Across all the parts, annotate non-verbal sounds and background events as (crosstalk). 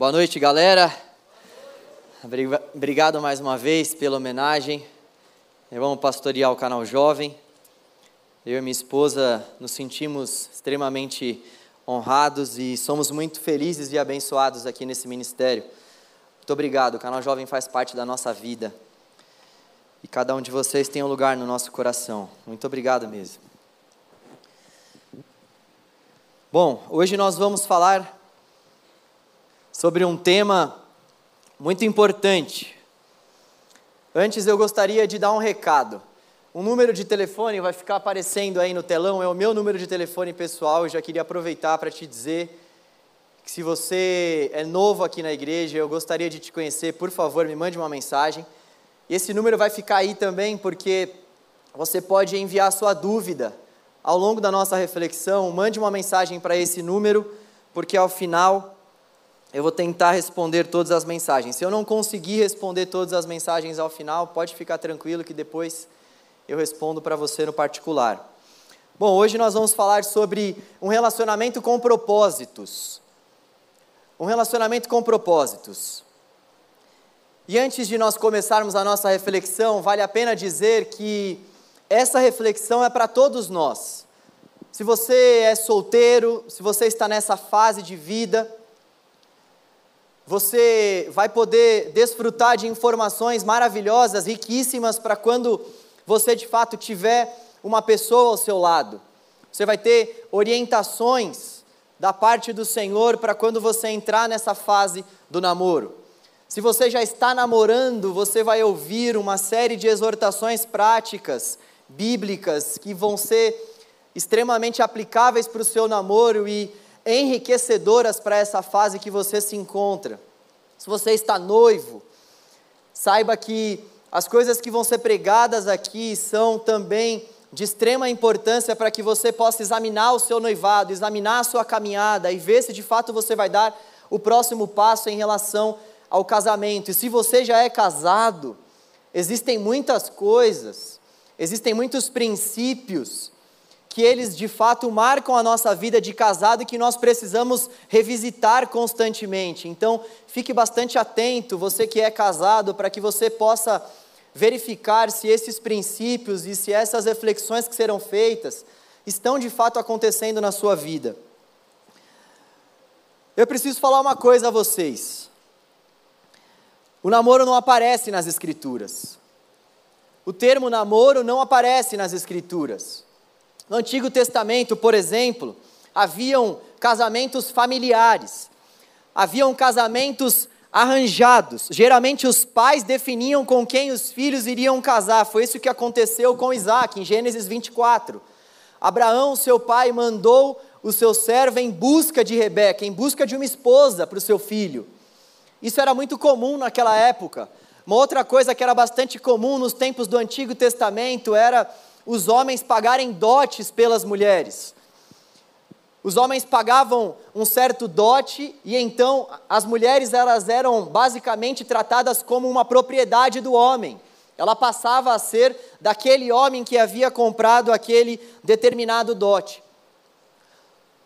Boa noite, galera. Obrigado mais uma vez pela homenagem. Vamos pastorear o canal Jovem. Eu e minha esposa nos sentimos extremamente honrados e somos muito felizes e abençoados aqui nesse ministério. Muito obrigado. O canal Jovem faz parte da nossa vida. E cada um de vocês tem um lugar no nosso coração. Muito obrigado mesmo. Bom, hoje nós vamos falar sobre um tema muito importante. Antes eu gostaria de dar um recado. O número de telefone vai ficar aparecendo aí no telão, é o meu número de telefone pessoal. Eu já queria aproveitar para te dizer que se você é novo aqui na igreja, eu gostaria de te conhecer, por favor, me mande uma mensagem. E esse número vai ficar aí também porque você pode enviar sua dúvida ao longo da nossa reflexão. Mande uma mensagem para esse número, porque ao final eu vou tentar responder todas as mensagens. Se eu não conseguir responder todas as mensagens ao final, pode ficar tranquilo que depois eu respondo para você no particular. Bom, hoje nós vamos falar sobre um relacionamento com propósitos. Um relacionamento com propósitos. E antes de nós começarmos a nossa reflexão, vale a pena dizer que essa reflexão é para todos nós. Se você é solteiro, se você está nessa fase de vida, você vai poder desfrutar de informações maravilhosas, riquíssimas, para quando você de fato tiver uma pessoa ao seu lado. Você vai ter orientações da parte do Senhor para quando você entrar nessa fase do namoro. Se você já está namorando, você vai ouvir uma série de exortações práticas, bíblicas, que vão ser extremamente aplicáveis para o seu namoro e enriquecedoras para essa fase que você se encontra. Se você está noivo, saiba que as coisas que vão ser pregadas aqui são também de extrema importância para que você possa examinar o seu noivado, examinar a sua caminhada e ver se de fato você vai dar o próximo passo em relação ao casamento. E se você já é casado, existem muitas coisas, existem muitos princípios que eles de fato marcam a nossa vida de casado e que nós precisamos revisitar constantemente. Então, fique bastante atento, você que é casado, para que você possa verificar se esses princípios e se essas reflexões que serão feitas estão de fato acontecendo na sua vida. Eu preciso falar uma coisa a vocês. O namoro não aparece nas Escrituras. O termo namoro não aparece nas Escrituras. No Antigo Testamento, por exemplo, haviam casamentos familiares, haviam casamentos arranjados. Geralmente os pais definiam com quem os filhos iriam casar. Foi isso que aconteceu com Isaac, em Gênesis 24. Abraão, seu pai, mandou o seu servo em busca de Rebeca, em busca de uma esposa para o seu filho. Isso era muito comum naquela época. Uma outra coisa que era bastante comum nos tempos do Antigo Testamento era os homens pagarem dotes pelas mulheres. Os homens pagavam um certo dote e então as mulheres elas eram basicamente tratadas como uma propriedade do homem. Ela passava a ser daquele homem que havia comprado aquele determinado dote.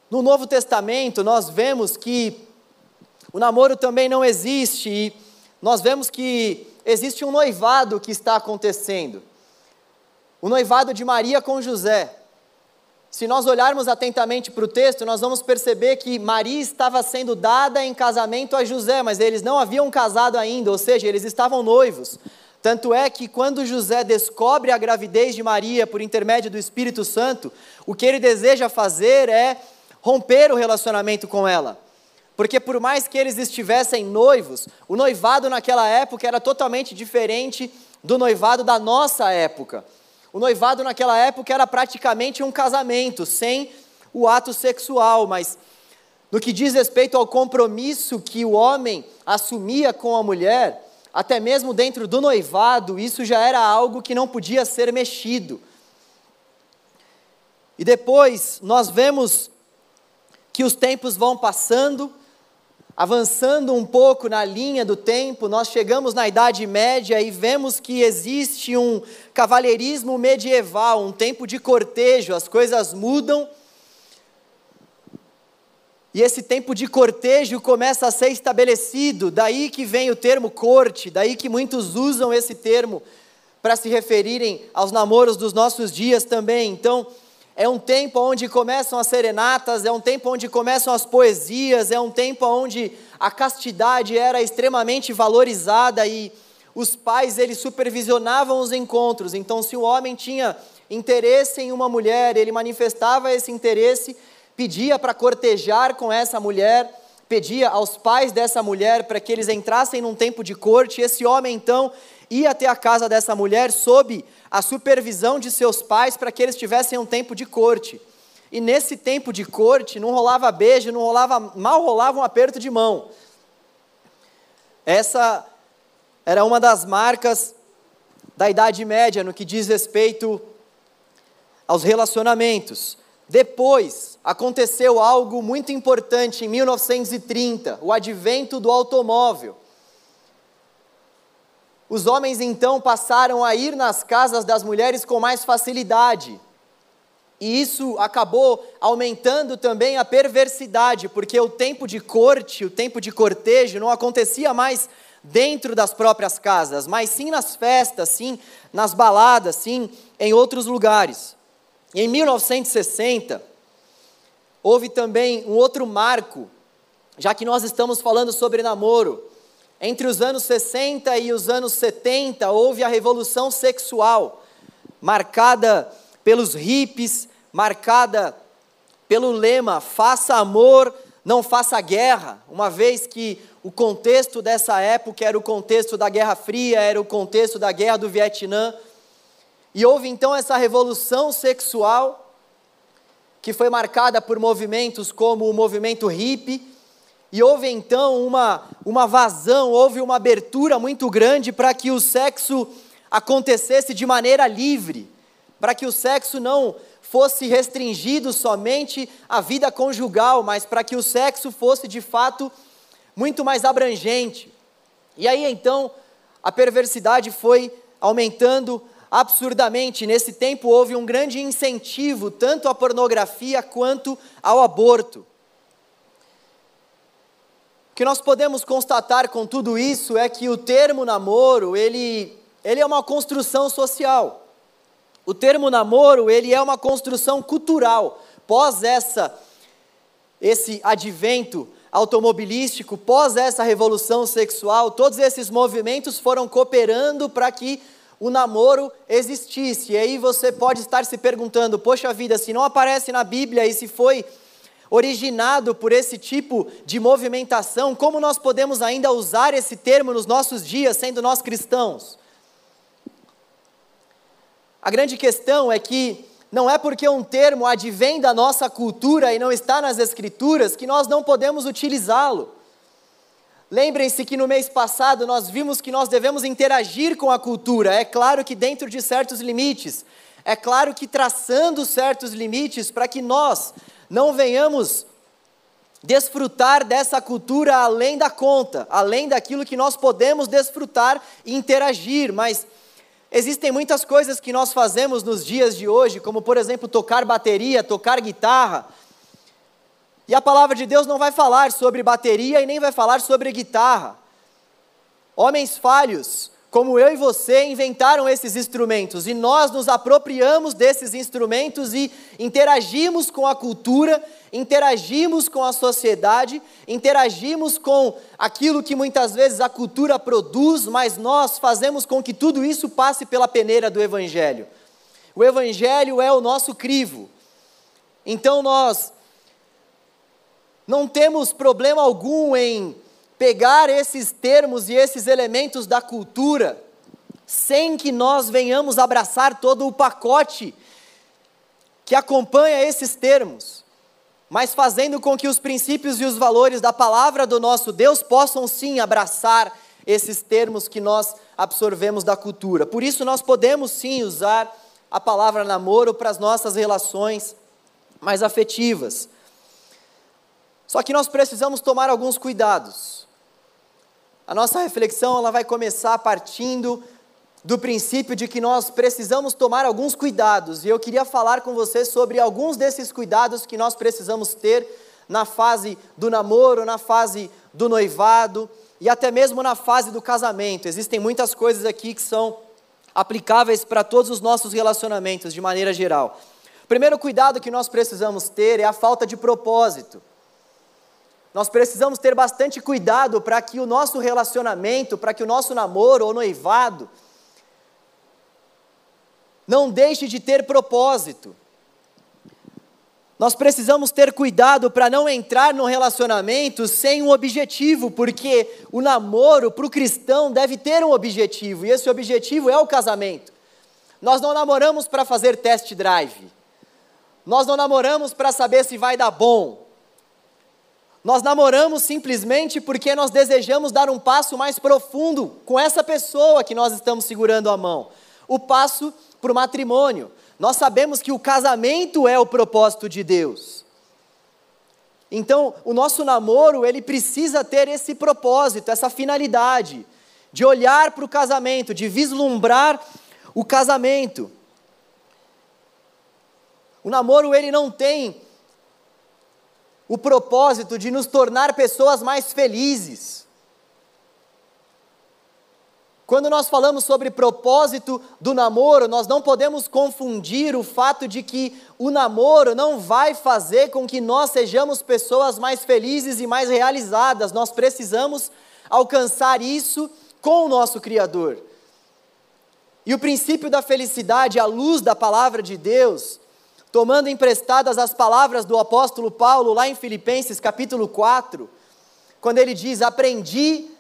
No Novo Testamento, nós vemos que o namoro também não existe e nós vemos que existe um noivado que está acontecendo o noivado de Maria com José. Se nós olharmos atentamente para o texto, nós vamos perceber que Maria estava sendo dada em casamento a José, mas eles não haviam casado ainda, ou seja, eles estavam noivos. Tanto é que quando José descobre a gravidez de Maria por intermédio do Espírito Santo, o que ele deseja fazer é romper o relacionamento com ela. Porque por mais que eles estivessem noivos, o noivado naquela época era totalmente diferente do noivado da nossa época. O noivado naquela época era praticamente um casamento, sem o ato sexual, mas no que diz respeito ao compromisso que o homem assumia com a mulher, até mesmo dentro do noivado, isso já era algo que não podia ser mexido. E depois nós vemos que os tempos vão passando, Avançando um pouco na linha do tempo, nós chegamos na Idade Média e vemos que existe um cavalheirismo medieval, um tempo de cortejo, as coisas mudam. e esse tempo de cortejo começa a ser estabelecido, daí que vem o termo corte, daí que muitos usam esse termo para se referirem aos namoros dos nossos dias também. Então, é um tempo onde começam as serenatas, é um tempo onde começam as poesias, é um tempo onde a castidade era extremamente valorizada e os pais eles supervisionavam os encontros. Então, se o homem tinha interesse em uma mulher, ele manifestava esse interesse, pedia para cortejar com essa mulher, pedia aos pais dessa mulher para que eles entrassem num tempo de corte. Esse homem então ia até a casa dessa mulher sob a supervisão de seus pais para que eles tivessem um tempo de corte. E nesse tempo de corte não rolava beijo, não rolava, mal rolava um aperto de mão. Essa era uma das marcas da Idade Média no que diz respeito aos relacionamentos. Depois aconteceu algo muito importante em 1930, o advento do automóvel. Os homens então passaram a ir nas casas das mulheres com mais facilidade. E isso acabou aumentando também a perversidade, porque o tempo de corte, o tempo de cortejo não acontecia mais dentro das próprias casas, mas sim nas festas, sim nas baladas, sim em outros lugares. E em 1960, houve também um outro marco, já que nós estamos falando sobre namoro. Entre os anos 60 e os anos 70 houve a revolução sexual, marcada pelos hippies, marcada pelo lema faça amor, não faça guerra, uma vez que o contexto dessa época era o contexto da Guerra Fria, era o contexto da Guerra do Vietnã. E houve então essa revolução sexual, que foi marcada por movimentos como o movimento hippie, e houve então uma, uma vazão, houve uma abertura muito grande para que o sexo acontecesse de maneira livre, para que o sexo não fosse restringido somente à vida conjugal, mas para que o sexo fosse de fato muito mais abrangente. E aí então a perversidade foi aumentando absurdamente. Nesse tempo houve um grande incentivo tanto à pornografia quanto ao aborto. O que nós podemos constatar com tudo isso é que o termo namoro, ele, ele é uma construção social. O termo namoro, ele é uma construção cultural. Pós essa esse advento automobilístico, pós essa revolução sexual, todos esses movimentos foram cooperando para que o namoro existisse. E aí você pode estar se perguntando: poxa vida, se não aparece na Bíblia e se foi originado por esse tipo de movimentação, como nós podemos ainda usar esse termo nos nossos dias, sendo nós cristãos? A grande questão é que não é porque um termo advém da nossa cultura e não está nas Escrituras que nós não podemos utilizá-lo. Lembrem-se que no mês passado nós vimos que nós devemos interagir com a cultura, é claro que dentro de certos limites, é claro que traçando certos limites para que nós não venhamos desfrutar dessa cultura além da conta, além daquilo que nós podemos desfrutar e interagir, mas existem muitas coisas que nós fazemos nos dias de hoje, como por exemplo tocar bateria, tocar guitarra. E a palavra de Deus não vai falar sobre bateria e nem vai falar sobre guitarra. Homens falhos, como eu e você, inventaram esses instrumentos e nós nos apropriamos desses instrumentos e interagimos com a cultura, interagimos com a sociedade, interagimos com aquilo que muitas vezes a cultura produz, mas nós fazemos com que tudo isso passe pela peneira do Evangelho. O Evangelho é o nosso crivo. Então nós não temos problema algum em pegar esses termos e esses elementos da cultura, sem que nós venhamos abraçar todo o pacote que acompanha esses termos, mas fazendo com que os princípios e os valores da palavra do nosso Deus possam sim abraçar esses termos que nós absorvemos da cultura. Por isso, nós podemos sim usar a palavra namoro para as nossas relações mais afetivas. Só que nós precisamos tomar alguns cuidados. A nossa reflexão ela vai começar partindo do princípio de que nós precisamos tomar alguns cuidados, e eu queria falar com você sobre alguns desses cuidados que nós precisamos ter na fase do namoro, na fase do noivado e até mesmo na fase do casamento. Existem muitas coisas aqui que são aplicáveis para todos os nossos relacionamentos de maneira geral. O primeiro cuidado que nós precisamos ter é a falta de propósito. Nós precisamos ter bastante cuidado para que o nosso relacionamento, para que o nosso namoro ou noivado não deixe de ter propósito. Nós precisamos ter cuidado para não entrar no relacionamento sem um objetivo, porque o namoro para o cristão deve ter um objetivo, e esse objetivo é o casamento. Nós não namoramos para fazer test drive, nós não namoramos para saber se vai dar bom, nós namoramos simplesmente porque nós desejamos dar um passo mais profundo com essa pessoa que nós estamos segurando a mão. O passo para o matrimônio. Nós sabemos que o casamento é o propósito de Deus. Então, o nosso namoro, ele precisa ter esse propósito, essa finalidade de olhar para o casamento, de vislumbrar o casamento. O namoro ele não tem o propósito de nos tornar pessoas mais felizes. Quando nós falamos sobre propósito do namoro, nós não podemos confundir o fato de que o namoro não vai fazer com que nós sejamos pessoas mais felizes e mais realizadas. Nós precisamos alcançar isso com o nosso Criador. E o princípio da felicidade, à luz da palavra de Deus, tomando emprestadas as palavras do apóstolo Paulo lá em Filipenses capítulo 4, quando ele diz: Aprendi,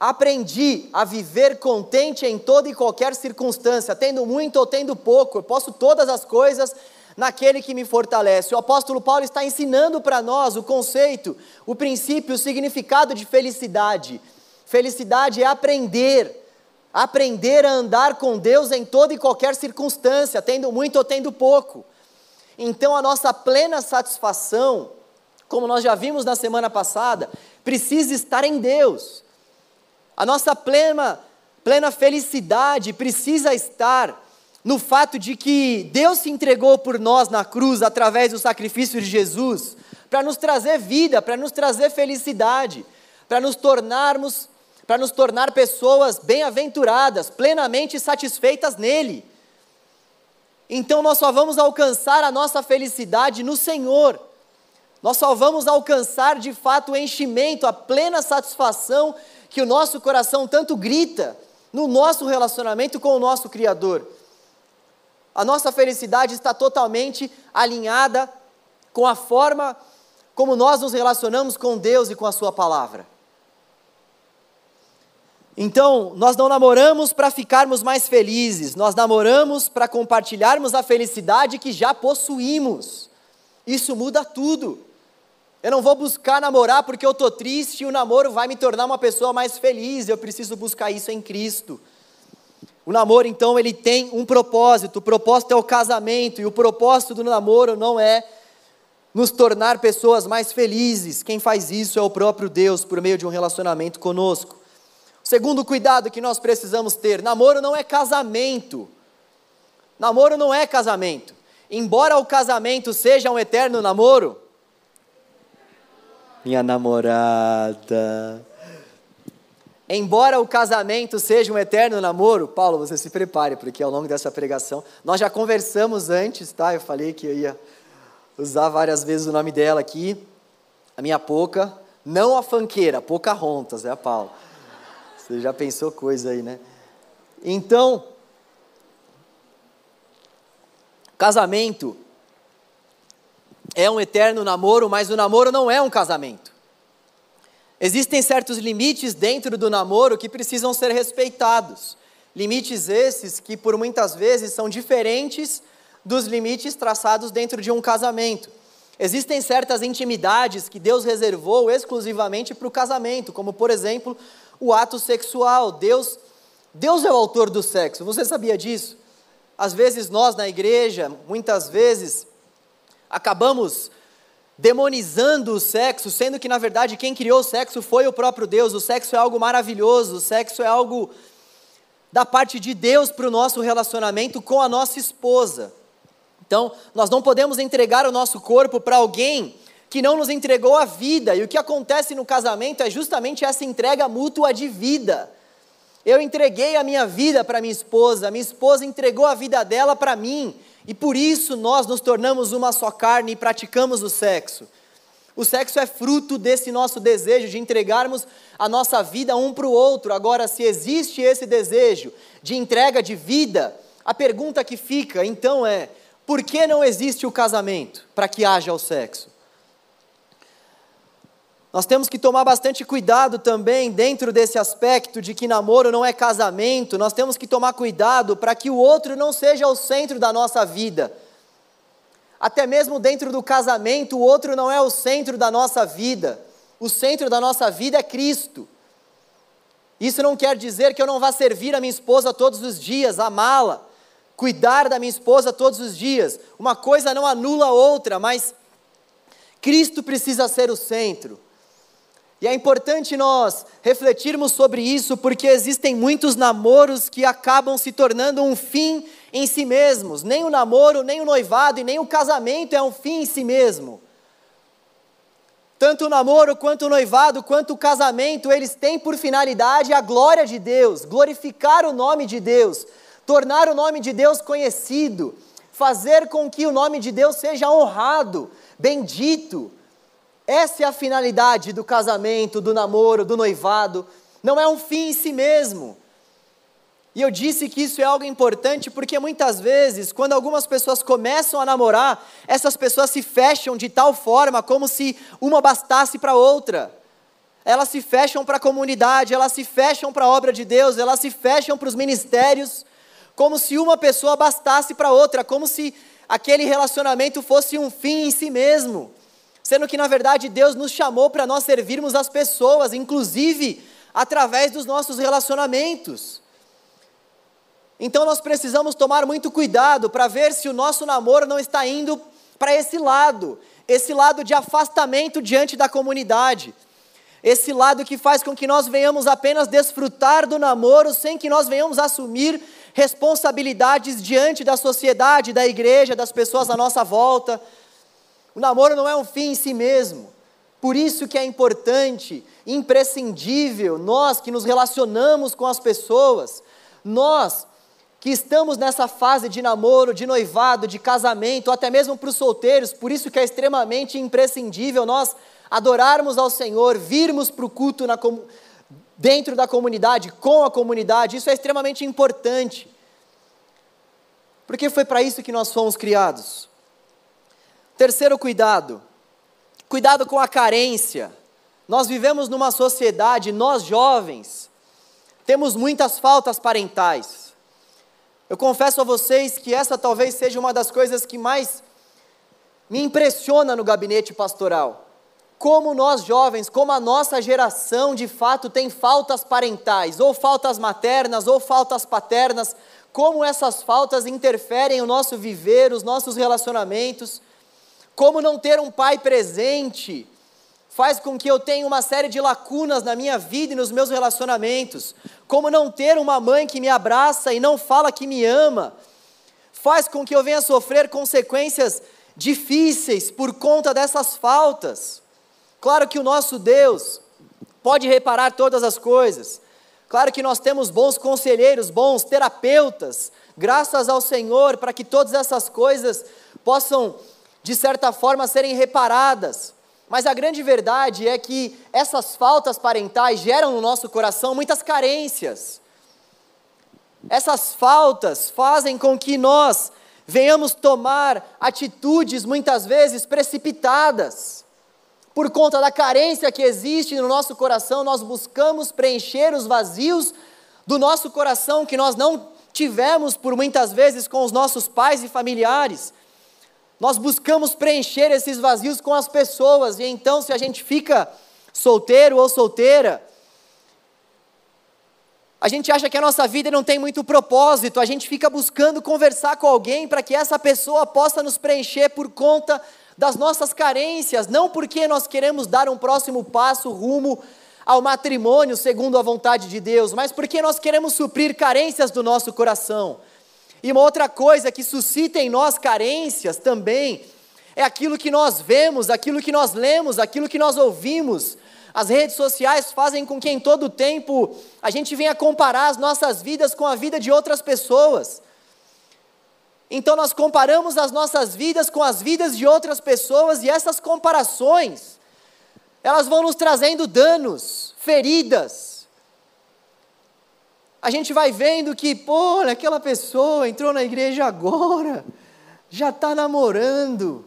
aprendi a viver contente em toda e qualquer circunstância, tendo muito ou tendo pouco, eu posso todas as coisas naquele que me fortalece. O apóstolo Paulo está ensinando para nós o conceito, o princípio, o significado de felicidade. Felicidade é aprender, aprender a andar com Deus em toda e qualquer circunstância, tendo muito ou tendo pouco. Então a nossa plena satisfação, como nós já vimos na semana passada, precisa estar em Deus. A nossa plena, plena felicidade precisa estar no fato de que Deus se entregou por nós na cruz através do sacrifício de Jesus, para nos trazer vida, para nos trazer felicidade, para nos tornarmos, para nos tornar pessoas bem-aventuradas, plenamente satisfeitas nele. Então nós só vamos alcançar a nossa felicidade no Senhor. Nós só vamos alcançar de fato o enchimento, a plena satisfação que o nosso coração tanto grita no nosso relacionamento com o nosso Criador. A nossa felicidade está totalmente alinhada com a forma como nós nos relacionamos com Deus e com a Sua palavra. Então, nós não namoramos para ficarmos mais felizes, nós namoramos para compartilharmos a felicidade que já possuímos. Isso muda tudo. Eu não vou buscar namorar porque eu estou triste e o namoro vai me tornar uma pessoa mais feliz, eu preciso buscar isso em Cristo. O namoro, então, ele tem um propósito, o propósito é o casamento, e o propósito do namoro não é nos tornar pessoas mais felizes. Quem faz isso é o próprio Deus por meio de um relacionamento conosco. Segundo cuidado que nós precisamos ter: namoro não é casamento. Namoro não é casamento. Embora o casamento seja um eterno namoro, minha namorada. Embora o casamento seja um eterno namoro, Paulo, você se prepare, porque ao longo dessa pregação, nós já conversamos antes, tá? Eu falei que eu ia usar várias vezes o nome dela aqui, a minha Poca, não a fanqueira, Pocahontas, é a Paulo. Você já pensou coisa aí, né? Então, casamento é um eterno namoro, mas o namoro não é um casamento. Existem certos limites dentro do namoro que precisam ser respeitados. Limites esses que, por muitas vezes, são diferentes dos limites traçados dentro de um casamento. Existem certas intimidades que Deus reservou exclusivamente para o casamento, como, por exemplo, o ato sexual. Deus, Deus é o autor do sexo. Você sabia disso? Às vezes nós na igreja, muitas vezes, acabamos demonizando o sexo, sendo que na verdade quem criou o sexo foi o próprio Deus. O sexo é algo maravilhoso, o sexo é algo da parte de Deus para o nosso relacionamento com a nossa esposa. Então, nós não podemos entregar o nosso corpo para alguém que não nos entregou a vida. E o que acontece no casamento é justamente essa entrega mútua de vida. Eu entreguei a minha vida para minha esposa, minha esposa entregou a vida dela para mim, e por isso nós nos tornamos uma só carne e praticamos o sexo. O sexo é fruto desse nosso desejo de entregarmos a nossa vida um para o outro. Agora, se existe esse desejo de entrega de vida, a pergunta que fica então é: por que não existe o casamento para que haja o sexo? Nós temos que tomar bastante cuidado também dentro desse aspecto de que namoro não é casamento, nós temos que tomar cuidado para que o outro não seja o centro da nossa vida. Até mesmo dentro do casamento, o outro não é o centro da nossa vida. O centro da nossa vida é Cristo. Isso não quer dizer que eu não vá servir a minha esposa todos os dias, amá-la, cuidar da minha esposa todos os dias. Uma coisa não anula a outra, mas Cristo precisa ser o centro. E é importante nós refletirmos sobre isso, porque existem muitos namoros que acabam se tornando um fim em si mesmos. Nem o namoro, nem o noivado e nem o casamento é um fim em si mesmo. Tanto o namoro, quanto o noivado, quanto o casamento, eles têm por finalidade a glória de Deus, glorificar o nome de Deus, tornar o nome de Deus conhecido, fazer com que o nome de Deus seja honrado, bendito. Essa é a finalidade do casamento, do namoro, do noivado. Não é um fim em si mesmo. E eu disse que isso é algo importante porque muitas vezes, quando algumas pessoas começam a namorar, essas pessoas se fecham de tal forma como se uma bastasse para outra. Elas se fecham para a comunidade, elas se fecham para a obra de Deus, elas se fecham para os ministérios, como se uma pessoa bastasse para outra, como se aquele relacionamento fosse um fim em si mesmo sendo que na verdade Deus nos chamou para nós servirmos as pessoas, inclusive através dos nossos relacionamentos. Então nós precisamos tomar muito cuidado para ver se o nosso namoro não está indo para esse lado, esse lado de afastamento diante da comunidade. Esse lado que faz com que nós venhamos apenas desfrutar do namoro sem que nós venhamos assumir responsabilidades diante da sociedade, da igreja, das pessoas à nossa volta. O namoro não é um fim em si mesmo. Por isso que é importante, imprescindível, nós que nos relacionamos com as pessoas, nós que estamos nessa fase de namoro, de noivado, de casamento, até mesmo para os solteiros, por isso que é extremamente imprescindível nós adorarmos ao Senhor, virmos para o culto na, dentro da comunidade, com a comunidade, isso é extremamente importante. Porque foi para isso que nós fomos criados. Terceiro cuidado, cuidado com a carência. Nós vivemos numa sociedade, nós jovens, temos muitas faltas parentais. Eu confesso a vocês que essa talvez seja uma das coisas que mais me impressiona no gabinete pastoral. Como nós jovens, como a nossa geração de fato tem faltas parentais, ou faltas maternas, ou faltas paternas, como essas faltas interferem no nosso viver, os nossos relacionamentos. Como não ter um pai presente faz com que eu tenha uma série de lacunas na minha vida e nos meus relacionamentos. Como não ter uma mãe que me abraça e não fala que me ama, faz com que eu venha sofrer consequências difíceis por conta dessas faltas. Claro que o nosso Deus pode reparar todas as coisas. Claro que nós temos bons conselheiros, bons terapeutas, graças ao Senhor, para que todas essas coisas possam de certa forma, serem reparadas. Mas a grande verdade é que essas faltas parentais geram no nosso coração muitas carências. Essas faltas fazem com que nós venhamos tomar atitudes muitas vezes precipitadas. Por conta da carência que existe no nosso coração, nós buscamos preencher os vazios do nosso coração que nós não tivemos por muitas vezes com os nossos pais e familiares. Nós buscamos preencher esses vazios com as pessoas, e então, se a gente fica solteiro ou solteira, a gente acha que a nossa vida não tem muito propósito, a gente fica buscando conversar com alguém para que essa pessoa possa nos preencher por conta das nossas carências, não porque nós queremos dar um próximo passo rumo ao matrimônio segundo a vontade de Deus, mas porque nós queremos suprir carências do nosso coração. E uma outra coisa que suscita em nós carências também é aquilo que nós vemos, aquilo que nós lemos, aquilo que nós ouvimos. As redes sociais fazem com que em todo tempo a gente venha comparar as nossas vidas com a vida de outras pessoas. Então nós comparamos as nossas vidas com as vidas de outras pessoas e essas comparações, elas vão nos trazendo danos, feridas. A gente vai vendo que, pô, aquela pessoa entrou na igreja agora, já está namorando.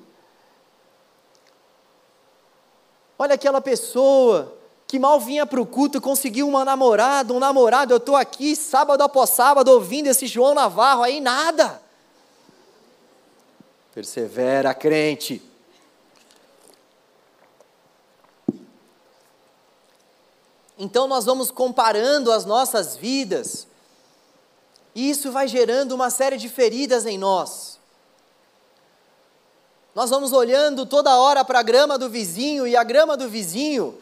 Olha aquela pessoa que mal vinha para o culto, conseguiu uma namorada, um namorado, eu estou aqui sábado após sábado ouvindo esse João Navarro aí, nada. Persevera, crente. Então nós vamos comparando as nossas vidas, e isso vai gerando uma série de feridas em nós. Nós vamos olhando toda hora para a grama do vizinho, e a grama do vizinho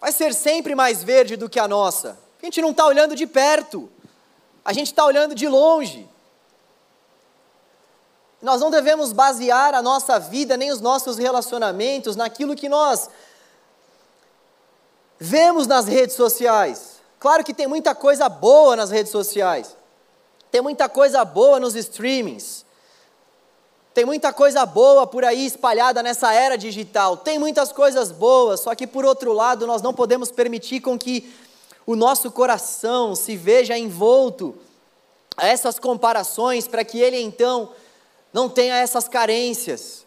vai ser sempre mais verde do que a nossa. A gente não está olhando de perto, a gente está olhando de longe. Nós não devemos basear a nossa vida nem os nossos relacionamentos naquilo que nós vemos nas redes sociais. Claro que tem muita coisa boa nas redes sociais, tem muita coisa boa nos streamings, tem muita coisa boa por aí espalhada nessa era digital, tem muitas coisas boas, só que por outro lado nós não podemos permitir com que o nosso coração se veja envolto a essas comparações para que ele então não tenha essas carências.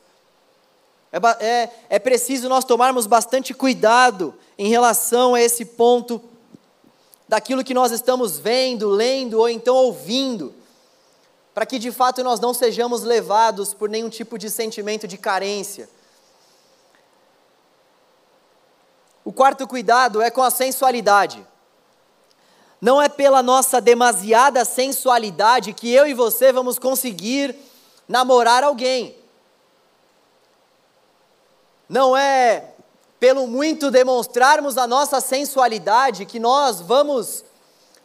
É, é, é preciso nós tomarmos bastante cuidado em relação a esse ponto daquilo que nós estamos vendo, lendo ou então ouvindo, para que de fato nós não sejamos levados por nenhum tipo de sentimento de carência. O quarto cuidado é com a sensualidade. Não é pela nossa demasiada sensualidade que eu e você vamos conseguir namorar alguém. Não é pelo muito demonstrarmos a nossa sensualidade que nós vamos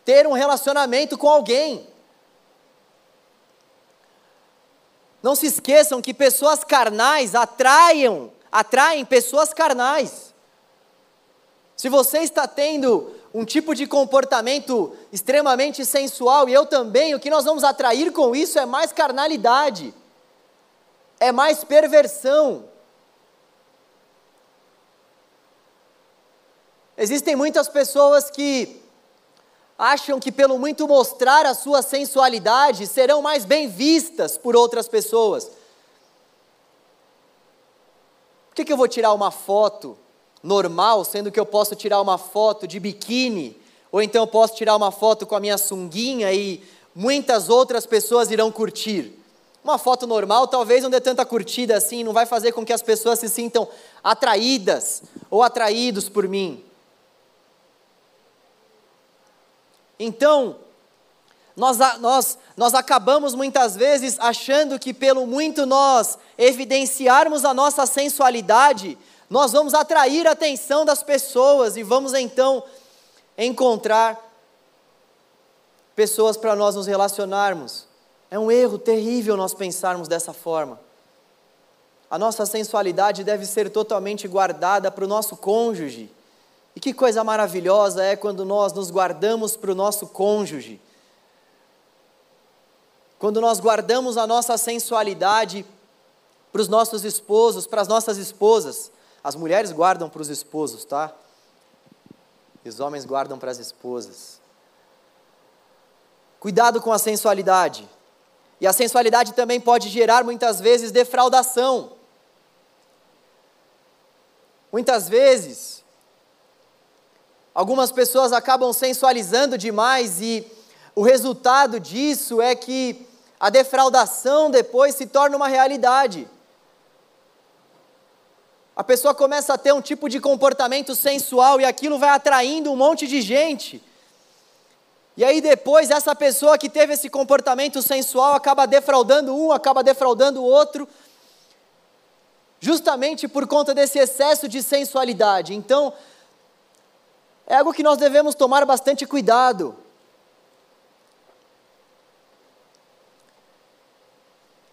ter um relacionamento com alguém. Não se esqueçam que pessoas carnais atraiam, atraem pessoas carnais. Se você está tendo um tipo de comportamento extremamente sensual, e eu também, o que nós vamos atrair com isso é mais carnalidade, é mais perversão. Existem muitas pessoas que acham que, pelo muito mostrar a sua sensualidade, serão mais bem vistas por outras pessoas. Por que, que eu vou tirar uma foto normal, sendo que eu posso tirar uma foto de biquíni, ou então eu posso tirar uma foto com a minha sunguinha e muitas outras pessoas irão curtir. Uma foto normal talvez não dê tanta curtida assim, não vai fazer com que as pessoas se sintam atraídas ou atraídos por mim. Então, nós, nós, nós acabamos muitas vezes achando que, pelo muito nós evidenciarmos a nossa sensualidade, nós vamos atrair a atenção das pessoas e vamos então encontrar pessoas para nós nos relacionarmos. É um erro terrível nós pensarmos dessa forma. A nossa sensualidade deve ser totalmente guardada para o nosso cônjuge. E que coisa maravilhosa é quando nós nos guardamos para o nosso cônjuge. Quando nós guardamos a nossa sensualidade para os nossos esposos, para as nossas esposas. As mulheres guardam para os esposos, tá? E os homens guardam para as esposas. Cuidado com a sensualidade. E a sensualidade também pode gerar muitas vezes defraudação. Muitas vezes, algumas pessoas acabam sensualizando demais e o resultado disso é que a defraudação depois se torna uma realidade. A pessoa começa a ter um tipo de comportamento sensual e aquilo vai atraindo um monte de gente. E aí depois essa pessoa que teve esse comportamento sensual acaba defraudando um, acaba defraudando o outro, justamente por conta desse excesso de sensualidade. Então, é algo que nós devemos tomar bastante cuidado.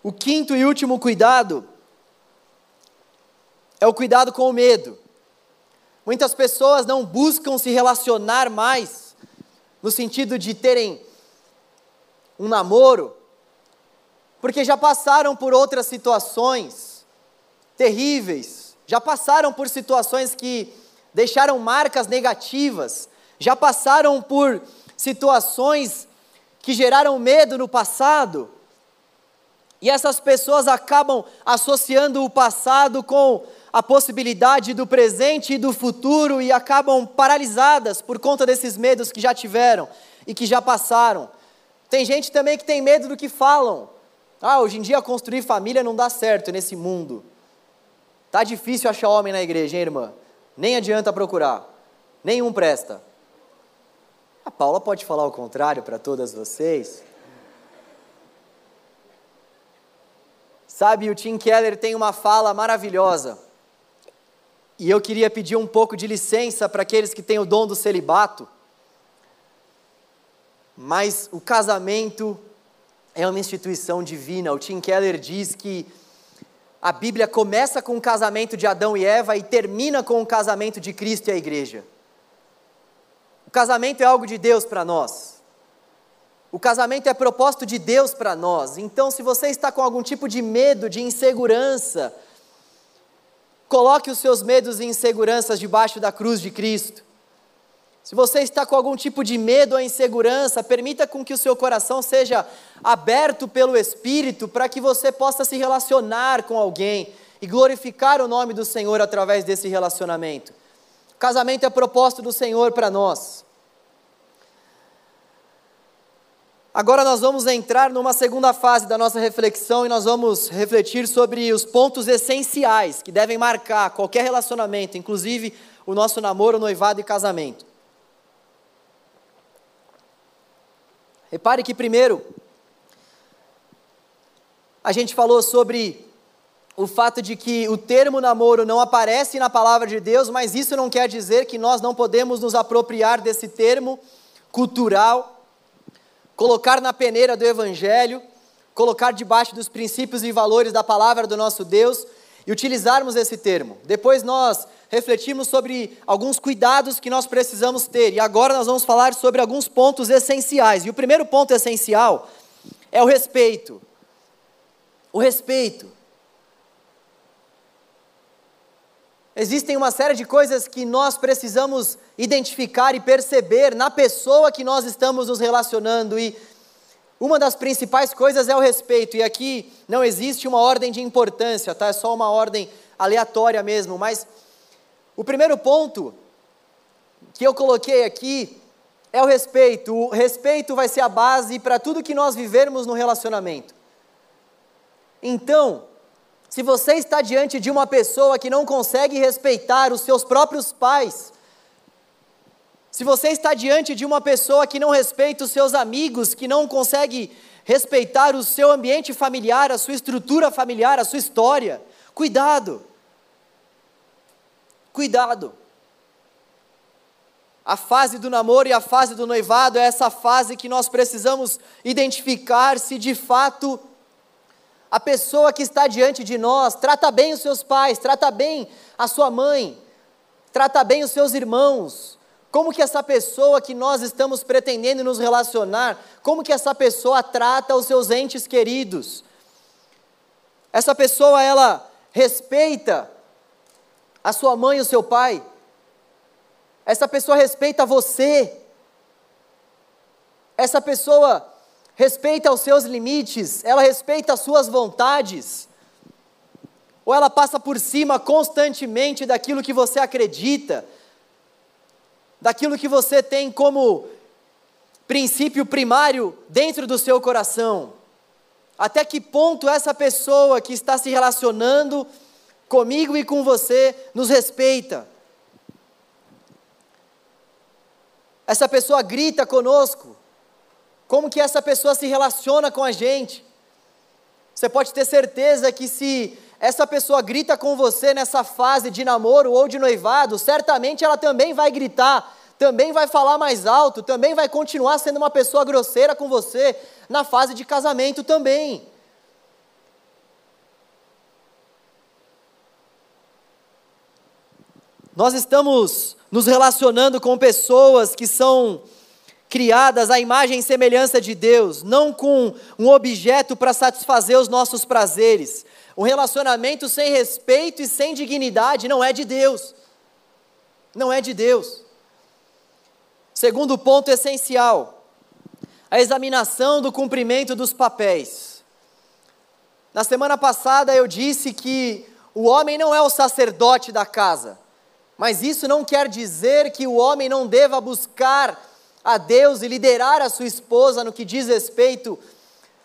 O quinto e último cuidado é o cuidado com o medo. Muitas pessoas não buscam se relacionar mais, no sentido de terem um namoro, porque já passaram por outras situações terríveis, já passaram por situações que deixaram marcas negativas, já passaram por situações que geraram medo no passado. E essas pessoas acabam associando o passado com a possibilidade do presente e do futuro e acabam paralisadas por conta desses medos que já tiveram e que já passaram. Tem gente também que tem medo do que falam. Ah, hoje em dia construir família não dá certo nesse mundo. Tá difícil achar homem na igreja, hein, irmã? Nem adianta procurar. Nenhum presta. A Paula pode falar o contrário para todas vocês. Sabe, o Tim Keller tem uma fala maravilhosa. E eu queria pedir um pouco de licença para aqueles que têm o dom do celibato. Mas o casamento é uma instituição divina. O Tim Keller diz que a Bíblia começa com o casamento de Adão e Eva e termina com o casamento de Cristo e a igreja. O casamento é algo de Deus para nós. O casamento é propósito de Deus para nós. Então, se você está com algum tipo de medo, de insegurança, coloque os seus medos e inseguranças debaixo da cruz de Cristo. Se você está com algum tipo de medo ou insegurança, permita com que o seu coração seja aberto pelo Espírito para que você possa se relacionar com alguém e glorificar o nome do Senhor através desse relacionamento. O casamento é propósito do Senhor para nós. Agora nós vamos entrar numa segunda fase da nossa reflexão e nós vamos refletir sobre os pontos essenciais que devem marcar qualquer relacionamento, inclusive o nosso namoro, noivado e casamento. Repare que primeiro a gente falou sobre o fato de que o termo namoro não aparece na palavra de Deus, mas isso não quer dizer que nós não podemos nos apropriar desse termo cultural, colocar na peneira do evangelho, colocar debaixo dos princípios e valores da palavra do nosso Deus e utilizarmos esse termo. Depois nós refletimos sobre alguns cuidados que nós precisamos ter. E agora nós vamos falar sobre alguns pontos essenciais. E o primeiro ponto essencial é o respeito. O respeito. Existem uma série de coisas que nós precisamos identificar e perceber na pessoa que nós estamos nos relacionando e uma das principais coisas é o respeito. E aqui não existe uma ordem de importância, tá? É só uma ordem aleatória mesmo, mas o primeiro ponto que eu coloquei aqui é o respeito. O respeito vai ser a base para tudo que nós vivermos no relacionamento. Então, se você está diante de uma pessoa que não consegue respeitar os seus próprios pais, se você está diante de uma pessoa que não respeita os seus amigos, que não consegue respeitar o seu ambiente familiar, a sua estrutura familiar, a sua história, cuidado. Cuidado. A fase do namoro e a fase do noivado é essa fase que nós precisamos identificar se de fato a pessoa que está diante de nós trata bem os seus pais, trata bem a sua mãe, trata bem os seus irmãos. Como que essa pessoa que nós estamos pretendendo nos relacionar, como que essa pessoa trata os seus entes queridos? Essa pessoa ela respeita a sua mãe e o seu pai. Essa pessoa respeita você. Essa pessoa respeita os seus limites, ela respeita as suas vontades. Ou ela passa por cima constantemente daquilo que você acredita, daquilo que você tem como princípio primário dentro do seu coração. Até que ponto essa pessoa que está se relacionando comigo e com você, nos respeita. Essa pessoa grita conosco. Como que essa pessoa se relaciona com a gente? Você pode ter certeza que se essa pessoa grita com você nessa fase de namoro ou de noivado, certamente ela também vai gritar, também vai falar mais alto, também vai continuar sendo uma pessoa grosseira com você na fase de casamento também. Nós estamos nos relacionando com pessoas que são criadas à imagem e semelhança de Deus, não com um objeto para satisfazer os nossos prazeres. Um relacionamento sem respeito e sem dignidade não é de Deus. Não é de Deus. Segundo ponto essencial, a examinação do cumprimento dos papéis. Na semana passada eu disse que o homem não é o sacerdote da casa, mas isso não quer dizer que o homem não deva buscar a Deus e liderar a sua esposa no que diz respeito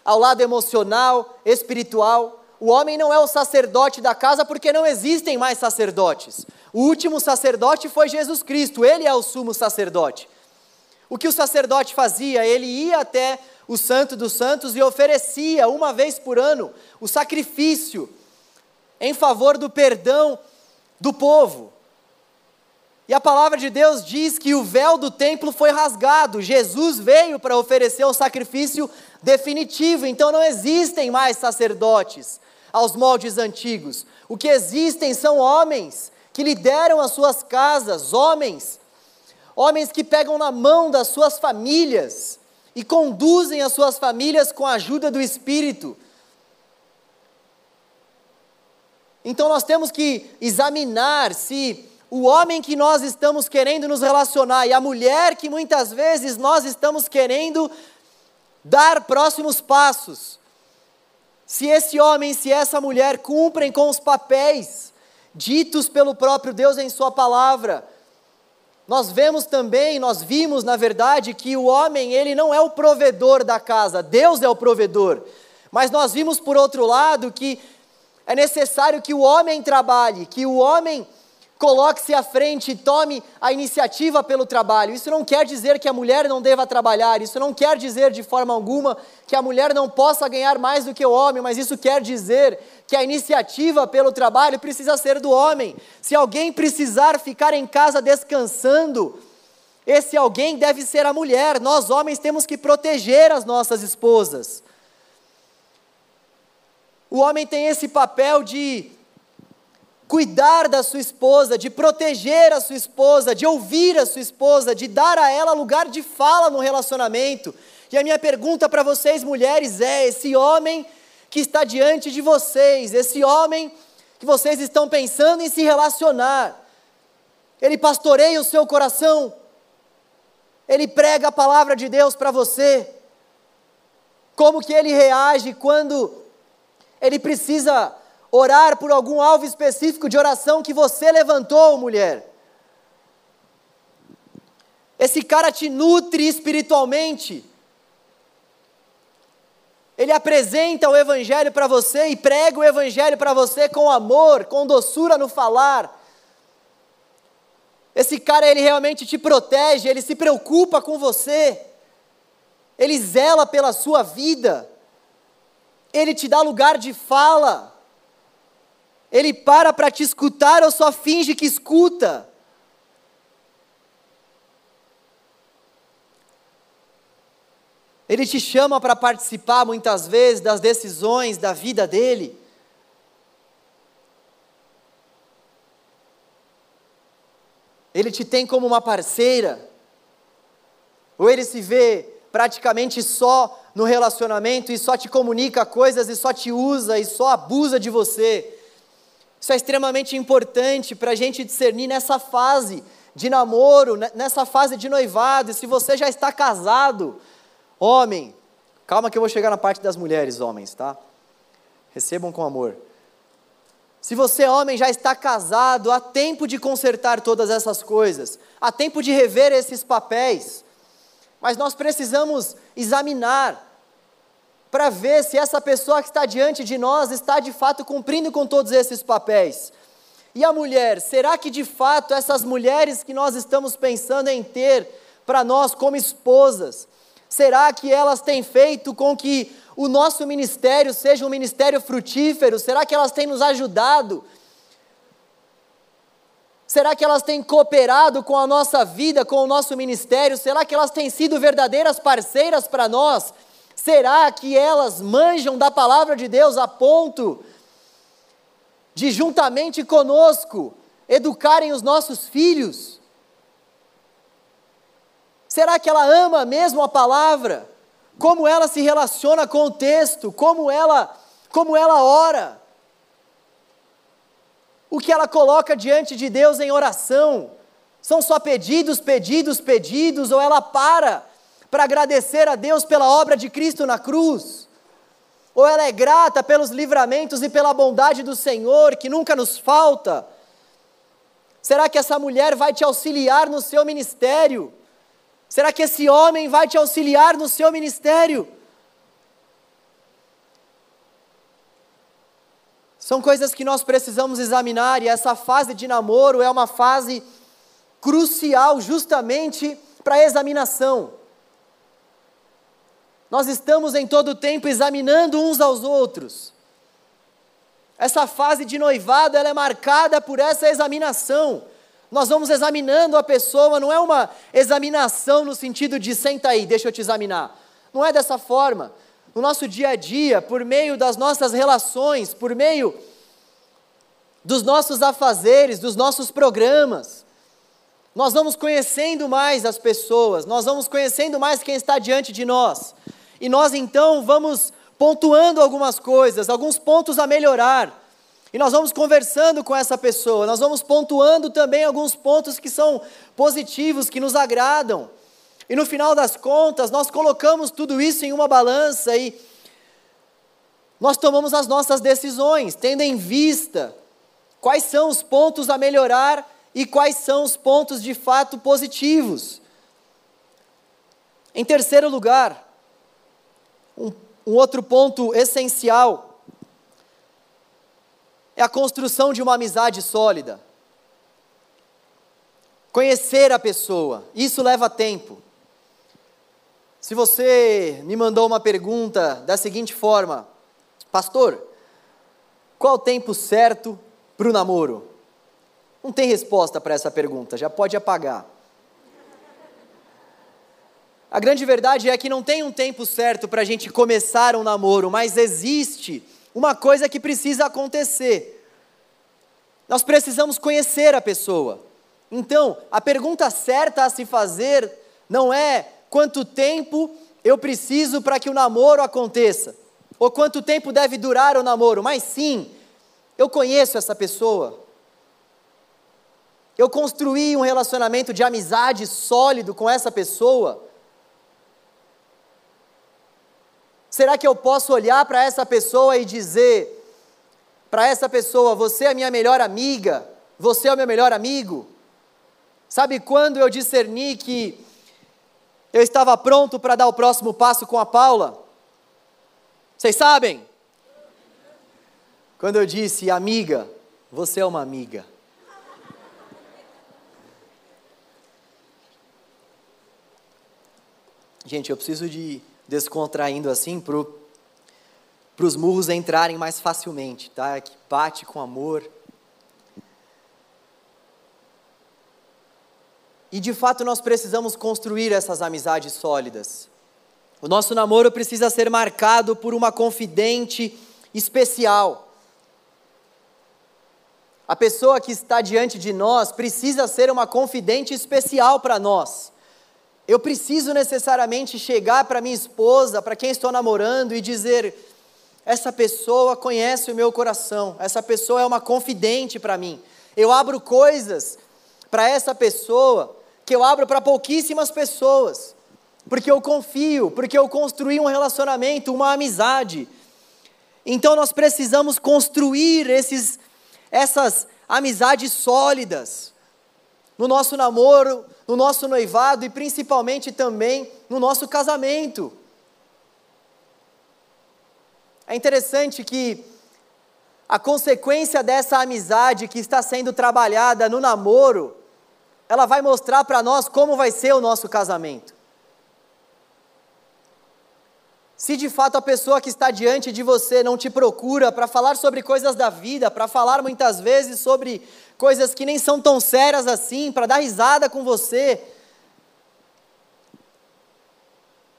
ao lado emocional, espiritual. O homem não é o sacerdote da casa porque não existem mais sacerdotes. O último sacerdote foi Jesus Cristo, ele é o sumo sacerdote. O que o sacerdote fazia? Ele ia até o Santo dos Santos e oferecia uma vez por ano o sacrifício em favor do perdão do povo. E a palavra de Deus diz que o véu do templo foi rasgado. Jesus veio para oferecer um sacrifício definitivo. Então não existem mais sacerdotes aos moldes antigos. O que existem são homens que lideram as suas casas, homens, homens que pegam na mão das suas famílias e conduzem as suas famílias com a ajuda do Espírito. Então nós temos que examinar se o homem que nós estamos querendo nos relacionar e a mulher que muitas vezes nós estamos querendo dar próximos passos. Se esse homem, se essa mulher cumprem com os papéis ditos pelo próprio Deus em Sua palavra, nós vemos também, nós vimos na verdade que o homem, ele não é o provedor da casa, Deus é o provedor. Mas nós vimos por outro lado que é necessário que o homem trabalhe, que o homem coloque-se à frente e tome a iniciativa pelo trabalho. Isso não quer dizer que a mulher não deva trabalhar, isso não quer dizer de forma alguma que a mulher não possa ganhar mais do que o homem, mas isso quer dizer que a iniciativa pelo trabalho precisa ser do homem. Se alguém precisar ficar em casa descansando, esse alguém deve ser a mulher. Nós homens temos que proteger as nossas esposas. O homem tem esse papel de cuidar da sua esposa, de proteger a sua esposa, de ouvir a sua esposa, de dar a ela lugar de fala no relacionamento. E a minha pergunta para vocês, mulheres, é: esse homem que está diante de vocês, esse homem que vocês estão pensando em se relacionar, ele pastoreia o seu coração, ele prega a palavra de Deus para você. Como que ele reage quando ele precisa orar por algum alvo específico de oração que você levantou, mulher. Esse cara te nutre espiritualmente. Ele apresenta o Evangelho para você e prega o Evangelho para você com amor, com doçura no falar. Esse cara, ele realmente te protege, ele se preocupa com você, ele zela pela sua vida, ele te dá lugar de fala. Ele para para te escutar ou só finge que escuta? Ele te chama para participar muitas vezes das decisões da vida dele. Ele te tem como uma parceira. Ou ele se vê praticamente só no relacionamento e só te comunica coisas e só te usa e só abusa de você. Isso é extremamente importante para a gente discernir nessa fase de namoro, nessa fase de noivado. E se você já está casado, homem, calma que eu vou chegar na parte das mulheres, homens, tá? Recebam com amor. Se você, homem, já está casado, há tempo de consertar todas essas coisas, há tempo de rever esses papéis, mas nós precisamos examinar para ver se essa pessoa que está diante de nós está de fato cumprindo com todos esses papéis. E a mulher, será que de fato essas mulheres que nós estamos pensando em ter para nós como esposas, será que elas têm feito com que o nosso ministério seja um ministério frutífero? Será que elas têm nos ajudado? Será que elas têm cooperado com a nossa vida, com o nosso ministério? Será que elas têm sido verdadeiras parceiras para nós? Será que elas manjam da palavra de Deus a ponto de, juntamente conosco, educarem os nossos filhos? Será que ela ama mesmo a palavra? Como ela se relaciona com o texto? Como ela, como ela ora? O que ela coloca diante de Deus em oração? São só pedidos, pedidos, pedidos, ou ela para para agradecer a Deus pela obra de Cristo na cruz? Ou ela é grata pelos livramentos e pela bondade do Senhor que nunca nos falta? Será que essa mulher vai te auxiliar no seu ministério? Será que esse homem vai te auxiliar no seu ministério? São coisas que nós precisamos examinar e essa fase de namoro é uma fase crucial justamente para examinação. Nós estamos em todo o tempo examinando uns aos outros. Essa fase de noivado ela é marcada por essa examinação. Nós vamos examinando a pessoa, não é uma examinação no sentido de senta aí, deixa eu te examinar. Não é dessa forma. No nosso dia a dia, por meio das nossas relações, por meio dos nossos afazeres, dos nossos programas, nós vamos conhecendo mais as pessoas, nós vamos conhecendo mais quem está diante de nós. E nós então vamos pontuando algumas coisas, alguns pontos a melhorar. E nós vamos conversando com essa pessoa, nós vamos pontuando também alguns pontos que são positivos, que nos agradam. E no final das contas, nós colocamos tudo isso em uma balança e nós tomamos as nossas decisões, tendo em vista quais são os pontos a melhorar e quais são os pontos de fato positivos. Em terceiro lugar, um, um outro ponto essencial é a construção de uma amizade sólida. Conhecer a pessoa, isso leva tempo. Se você me mandou uma pergunta da seguinte forma, pastor, qual o tempo certo para o namoro? Não tem resposta para essa pergunta, já pode apagar. A grande verdade é que não tem um tempo certo para a gente começar um namoro, mas existe uma coisa que precisa acontecer. Nós precisamos conhecer a pessoa. Então, a pergunta certa a se fazer não é quanto tempo eu preciso para que o namoro aconteça, ou quanto tempo deve durar o namoro, mas sim, eu conheço essa pessoa. Eu construí um relacionamento de amizade sólido com essa pessoa. Será que eu posso olhar para essa pessoa e dizer para essa pessoa: Você é a minha melhor amiga, você é o meu melhor amigo? Sabe quando eu discerni que eu estava pronto para dar o próximo passo com a Paula? Vocês sabem? Quando eu disse, amiga, você é uma amiga. Gente, eu preciso de descontraindo assim para os murros entrarem mais facilmente, tá? Que bate com amor. E de fato nós precisamos construir essas amizades sólidas. O nosso namoro precisa ser marcado por uma confidente especial. A pessoa que está diante de nós precisa ser uma confidente especial para nós. Eu preciso necessariamente chegar para minha esposa, para quem estou namorando, e dizer: essa pessoa conhece o meu coração, essa pessoa é uma confidente para mim. Eu abro coisas para essa pessoa que eu abro para pouquíssimas pessoas, porque eu confio, porque eu construí um relacionamento, uma amizade. Então nós precisamos construir esses, essas amizades sólidas no nosso namoro, no nosso noivado e principalmente também no nosso casamento. É interessante que a consequência dessa amizade que está sendo trabalhada no namoro, ela vai mostrar para nós como vai ser o nosso casamento. Se de fato a pessoa que está diante de você não te procura para falar sobre coisas da vida, para falar muitas vezes sobre coisas que nem são tão sérias assim, para dar risada com você,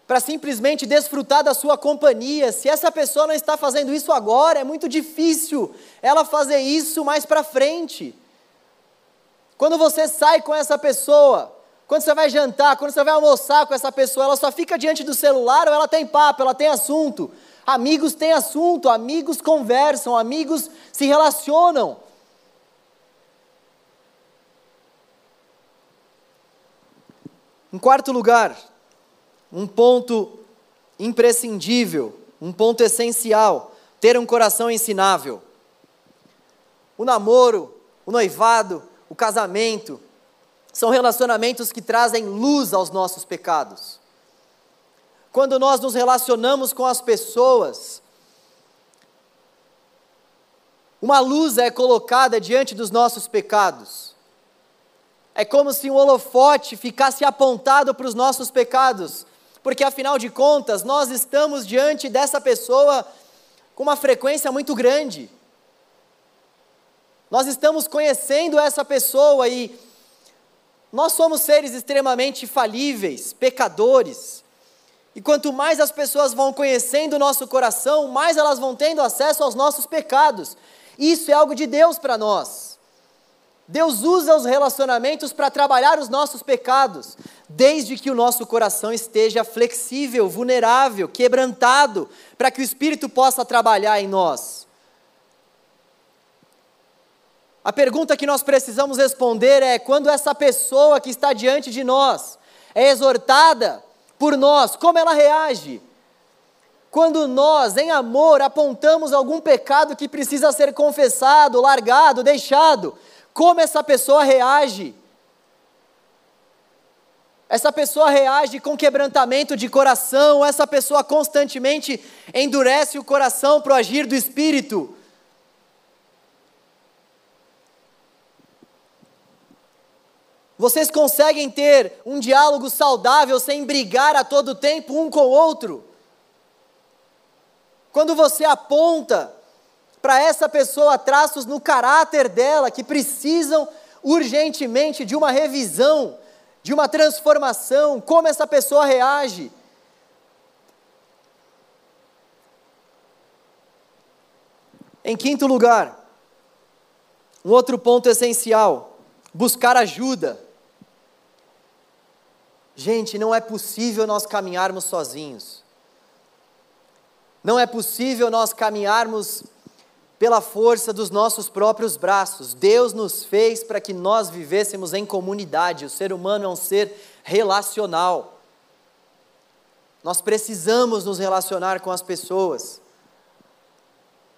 para simplesmente desfrutar da sua companhia, se essa pessoa não está fazendo isso agora, é muito difícil ela fazer isso mais para frente. Quando você sai com essa pessoa, quando você vai jantar, quando você vai almoçar com essa pessoa, ela só fica diante do celular ou ela tem papo, ela tem assunto. Amigos têm assunto, amigos conversam, amigos se relacionam. Em quarto lugar, um ponto imprescindível, um ponto essencial, ter um coração ensinável. O namoro, o noivado, o casamento, são relacionamentos que trazem luz aos nossos pecados. Quando nós nos relacionamos com as pessoas, uma luz é colocada diante dos nossos pecados. É como se um holofote ficasse apontado para os nossos pecados, porque afinal de contas, nós estamos diante dessa pessoa com uma frequência muito grande. Nós estamos conhecendo essa pessoa e nós somos seres extremamente falíveis, pecadores. E quanto mais as pessoas vão conhecendo o nosso coração, mais elas vão tendo acesso aos nossos pecados. Isso é algo de Deus para nós. Deus usa os relacionamentos para trabalhar os nossos pecados, desde que o nosso coração esteja flexível, vulnerável, quebrantado, para que o Espírito possa trabalhar em nós. A pergunta que nós precisamos responder é: quando essa pessoa que está diante de nós é exortada por nós, como ela reage? Quando nós, em amor, apontamos algum pecado que precisa ser confessado, largado, deixado, como essa pessoa reage? Essa pessoa reage com quebrantamento de coração, essa pessoa constantemente endurece o coração para o agir do Espírito. Vocês conseguem ter um diálogo saudável sem brigar a todo tempo um com o outro? Quando você aponta para essa pessoa traços no caráter dela que precisam urgentemente de uma revisão, de uma transformação, como essa pessoa reage? Em quinto lugar, um outro ponto essencial: buscar ajuda. Gente, não é possível nós caminharmos sozinhos. Não é possível nós caminharmos pela força dos nossos próprios braços. Deus nos fez para que nós vivêssemos em comunidade. O ser humano é um ser relacional. Nós precisamos nos relacionar com as pessoas.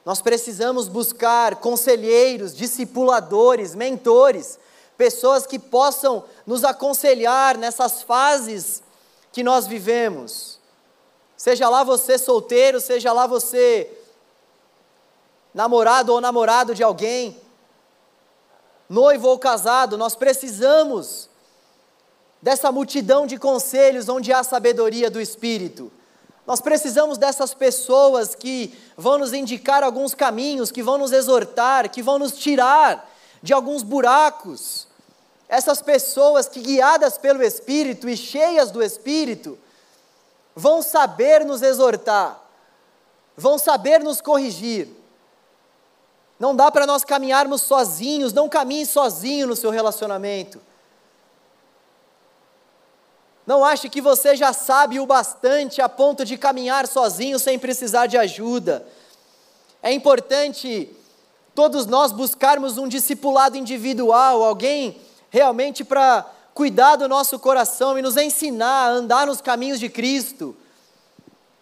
Nós precisamos buscar conselheiros, discipuladores, mentores, pessoas que possam nos aconselhar nessas fases que nós vivemos. Seja lá você solteiro, seja lá você namorado ou namorado de alguém, noivo ou casado, nós precisamos dessa multidão de conselhos onde há sabedoria do Espírito. Nós precisamos dessas pessoas que vão nos indicar alguns caminhos, que vão nos exortar, que vão nos tirar de alguns buracos essas pessoas que, guiadas pelo Espírito e cheias do Espírito, vão saber nos exortar, vão saber nos corrigir. Não dá para nós caminharmos sozinhos, não caminhe sozinho no seu relacionamento. Não ache que você já sabe o bastante a ponto de caminhar sozinho sem precisar de ajuda. É importante todos nós buscarmos um discipulado individual, alguém realmente para cuidar do nosso coração e nos ensinar a andar nos caminhos de Cristo.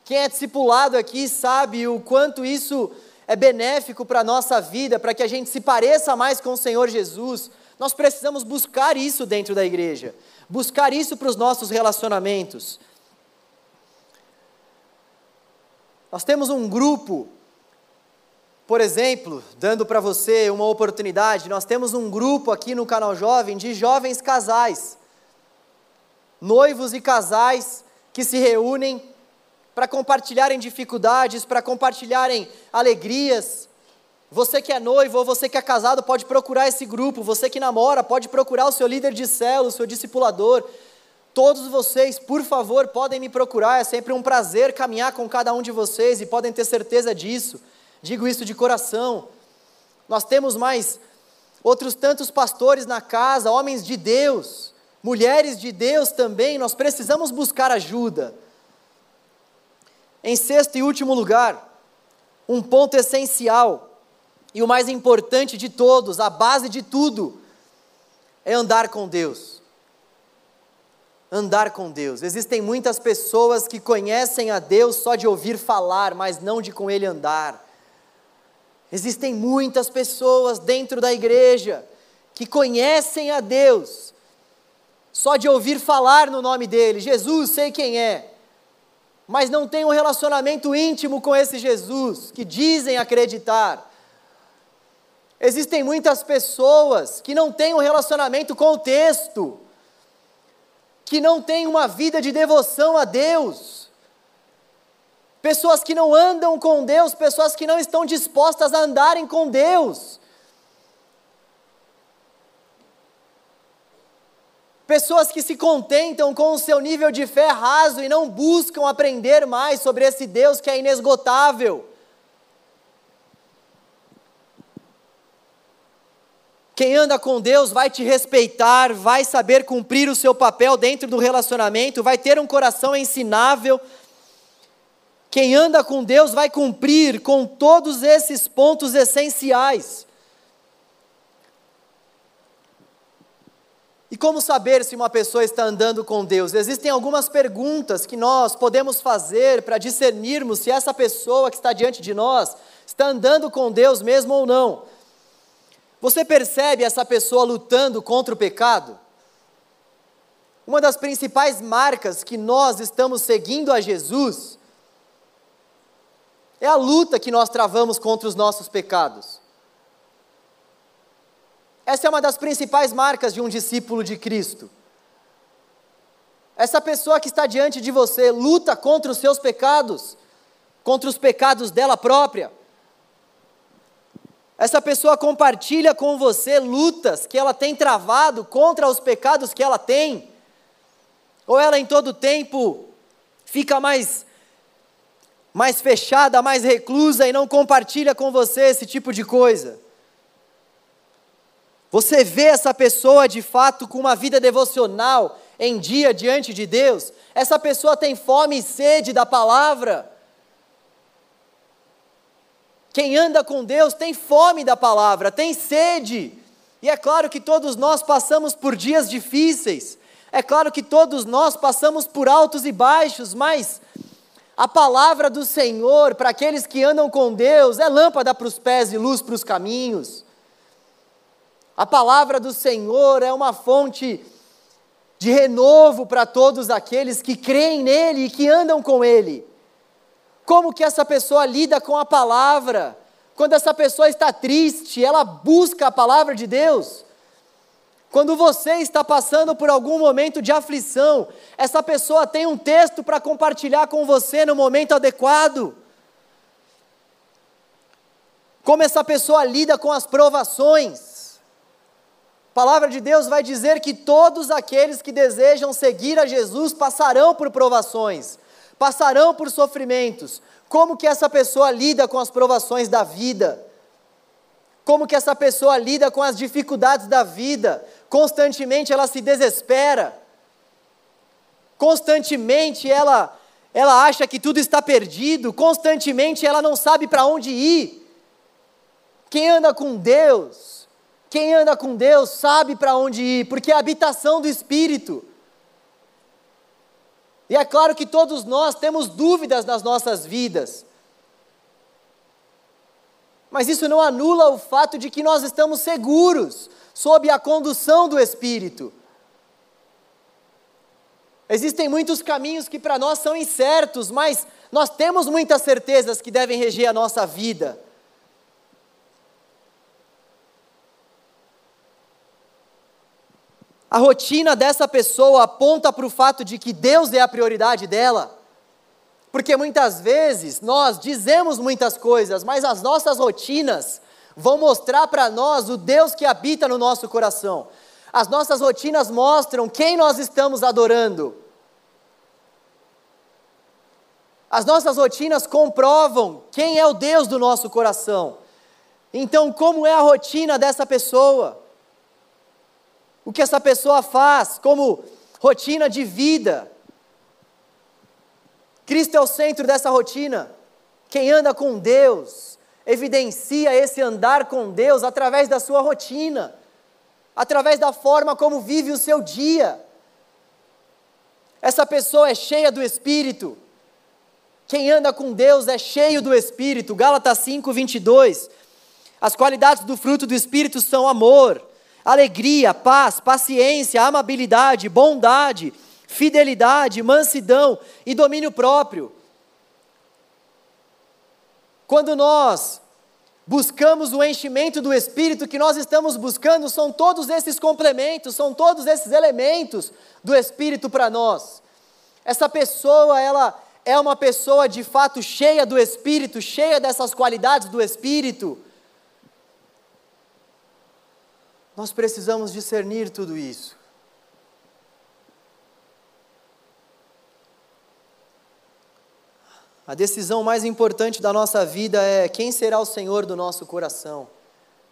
Quem é discipulado aqui sabe o quanto isso é benéfico para a nossa vida, para que a gente se pareça mais com o Senhor Jesus. Nós precisamos buscar isso dentro da igreja, buscar isso para os nossos relacionamentos. Nós temos um grupo por exemplo, dando para você uma oportunidade, nós temos um grupo aqui no canal Jovem de jovens casais, noivos e casais que se reúnem para compartilharem dificuldades, para compartilharem alegrias. Você que é noivo ou você que é casado pode procurar esse grupo, você que namora pode procurar o seu líder de célula, o seu discipulador. Todos vocês, por favor, podem me procurar, é sempre um prazer caminhar com cada um de vocês e podem ter certeza disso digo isso de coração. Nós temos mais outros tantos pastores na casa, homens de Deus, mulheres de Deus também, nós precisamos buscar ajuda. Em sexto e último lugar, um ponto essencial e o mais importante de todos, a base de tudo, é andar com Deus. Andar com Deus. Existem muitas pessoas que conhecem a Deus só de ouvir falar, mas não de com Ele andar. Existem muitas pessoas dentro da igreja que conhecem a Deus só de ouvir falar no nome dele. Jesus, sei quem é mas não têm um relacionamento íntimo com esse Jesus, que dizem acreditar. Existem muitas pessoas que não têm um relacionamento com o texto, que não têm uma vida de devoção a Deus, pessoas que não andam com Deus, pessoas que não estão dispostas a andarem com Deus. Pessoas que se contentam com o seu nível de fé raso e não buscam aprender mais sobre esse Deus que é inesgotável. Quem anda com Deus vai te respeitar, vai saber cumprir o seu papel dentro do relacionamento, vai ter um coração ensinável. Quem anda com Deus vai cumprir com todos esses pontos essenciais. E como saber se uma pessoa está andando com Deus? Existem algumas perguntas que nós podemos fazer para discernirmos se essa pessoa que está diante de nós está andando com Deus mesmo ou não. Você percebe essa pessoa lutando contra o pecado? Uma das principais marcas que nós estamos seguindo a Jesus é a luta que nós travamos contra os nossos pecados. Essa é uma das principais marcas de um discípulo de Cristo. Essa pessoa que está diante de você luta contra os seus pecados, contra os pecados dela própria. Essa pessoa compartilha com você lutas que ela tem travado contra os pecados que ela tem. Ou ela em todo tempo fica mais mais fechada, mais reclusa e não compartilha com você esse tipo de coisa. Você vê essa pessoa de fato com uma vida devocional em dia diante de Deus? Essa pessoa tem fome e sede da palavra. Quem anda com Deus tem fome da palavra, tem sede. E é claro que todos nós passamos por dias difíceis. É claro que todos nós passamos por altos e baixos, mas a palavra do Senhor para aqueles que andam com Deus é lâmpada para os pés e luz para os caminhos. A palavra do Senhor é uma fonte de renovo para todos aqueles que creem nele e que andam com ele. Como que essa pessoa lida com a palavra? Quando essa pessoa está triste, ela busca a palavra de Deus. Quando você está passando por algum momento de aflição, essa pessoa tem um texto para compartilhar com você no momento adequado. Como essa pessoa lida com as provações. A palavra de Deus vai dizer que todos aqueles que desejam seguir a Jesus passarão por provações, passarão por sofrimentos. Como que essa pessoa lida com as provações da vida? Como que essa pessoa lida com as dificuldades da vida? Constantemente ela se desespera. Constantemente ela ela acha que tudo está perdido, constantemente ela não sabe para onde ir. Quem anda com Deus quem anda com Deus sabe para onde ir, porque é a habitação do Espírito. E é claro que todos nós temos dúvidas nas nossas vidas. Mas isso não anula o fato de que nós estamos seguros sob a condução do Espírito. Existem muitos caminhos que para nós são incertos, mas nós temos muitas certezas que devem reger a nossa vida. A rotina dessa pessoa aponta para o fato de que Deus é a prioridade dela. Porque muitas vezes nós dizemos muitas coisas, mas as nossas rotinas vão mostrar para nós o Deus que habita no nosso coração. As nossas rotinas mostram quem nós estamos adorando. As nossas rotinas comprovam quem é o Deus do nosso coração. Então, como é a rotina dessa pessoa? O que essa pessoa faz como rotina de vida? Cristo é o centro dessa rotina. Quem anda com Deus evidencia esse andar com Deus através da sua rotina, através da forma como vive o seu dia. Essa pessoa é cheia do Espírito. Quem anda com Deus é cheio do Espírito. Gálatas 5, 22. As qualidades do fruto do Espírito são amor, alegria, paz, paciência, amabilidade, bondade fidelidade, mansidão e domínio próprio. Quando nós buscamos o enchimento do Espírito, que nós estamos buscando são todos esses complementos, são todos esses elementos do Espírito para nós. Essa pessoa, ela é uma pessoa de fato cheia do Espírito, cheia dessas qualidades do Espírito. Nós precisamos discernir tudo isso. A decisão mais importante da nossa vida é quem será o Senhor do nosso coração.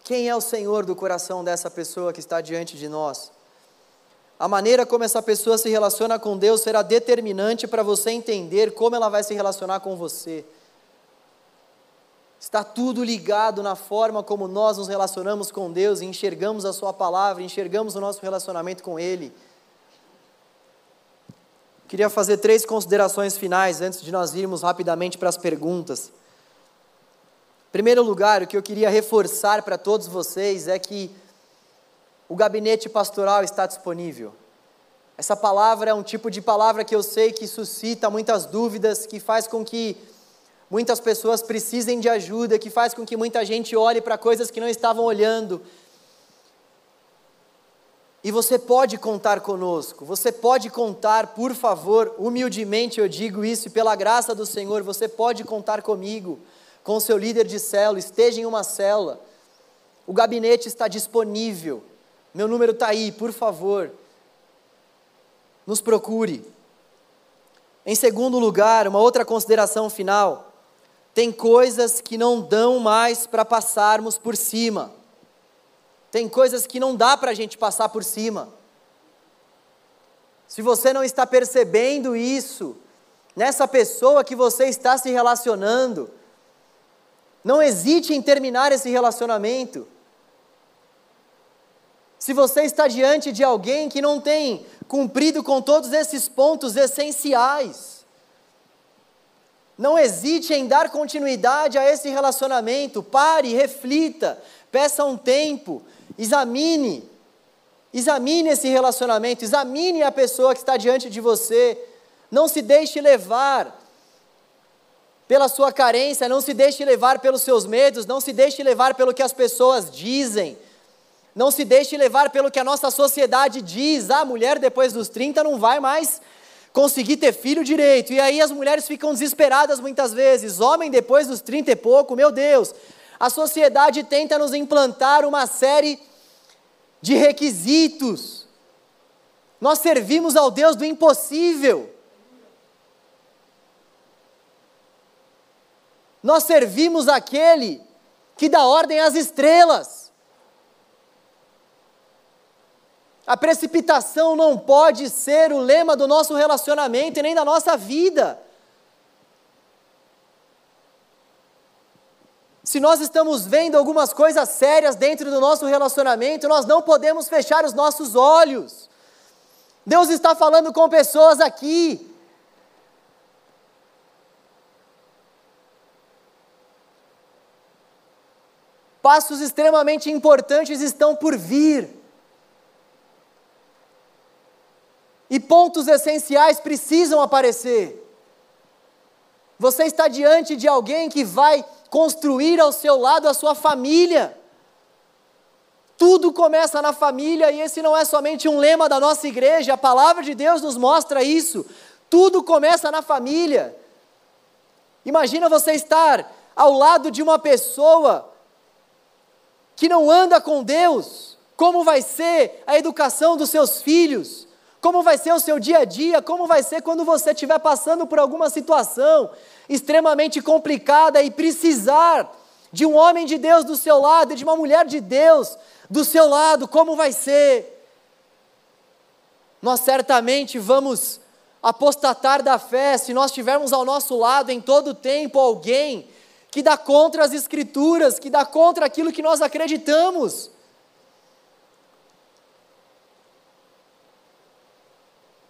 Quem é o Senhor do coração dessa pessoa que está diante de nós? A maneira como essa pessoa se relaciona com Deus será determinante para você entender como ela vai se relacionar com você. Está tudo ligado na forma como nós nos relacionamos com Deus, enxergamos a Sua palavra, enxergamos o nosso relacionamento com Ele. Queria fazer três considerações finais antes de nós irmos rapidamente para as perguntas. Em primeiro lugar, o que eu queria reforçar para todos vocês é que o gabinete pastoral está disponível. Essa palavra é um tipo de palavra que eu sei que suscita muitas dúvidas, que faz com que muitas pessoas precisem de ajuda, que faz com que muita gente olhe para coisas que não estavam olhando, e você pode contar conosco, você pode contar, por favor, humildemente eu digo isso, e pela graça do Senhor, você pode contar comigo, com o seu líder de célula, esteja em uma célula. O gabinete está disponível. Meu número está aí, por favor. Nos procure. Em segundo lugar, uma outra consideração final. Tem coisas que não dão mais para passarmos por cima. Tem coisas que não dá para a gente passar por cima. Se você não está percebendo isso, nessa pessoa que você está se relacionando, não hesite em terminar esse relacionamento. Se você está diante de alguém que não tem cumprido com todos esses pontos essenciais, não hesite em dar continuidade a esse relacionamento. Pare, reflita, peça um tempo, Examine, examine esse relacionamento, examine a pessoa que está diante de você. Não se deixe levar pela sua carência, não se deixe levar pelos seus medos, não se deixe levar pelo que as pessoas dizem. Não se deixe levar pelo que a nossa sociedade diz. Ah, a mulher depois dos 30 não vai mais conseguir ter filho direito. E aí as mulheres ficam desesperadas muitas vezes. Homem depois dos 30 e pouco, meu Deus. A sociedade tenta nos implantar uma série de requisitos. Nós servimos ao Deus do impossível. Nós servimos aquele que dá ordem às estrelas. A precipitação não pode ser o lema do nosso relacionamento e nem da nossa vida. Se nós estamos vendo algumas coisas sérias dentro do nosso relacionamento, nós não podemos fechar os nossos olhos. Deus está falando com pessoas aqui. Passos extremamente importantes estão por vir. E pontos essenciais precisam aparecer. Você está diante de alguém que vai construir ao seu lado a sua família. Tudo começa na família e esse não é somente um lema da nossa igreja, a palavra de Deus nos mostra isso. Tudo começa na família. Imagina você estar ao lado de uma pessoa que não anda com Deus. Como vai ser a educação dos seus filhos? Como vai ser o seu dia a dia? Como vai ser quando você estiver passando por alguma situação extremamente complicada e precisar de um homem de Deus do seu lado, de uma mulher de Deus do seu lado, como vai ser? Nós certamente vamos apostatar da fé se nós tivermos ao nosso lado em todo tempo alguém que dá contra as Escrituras, que dá contra aquilo que nós acreditamos.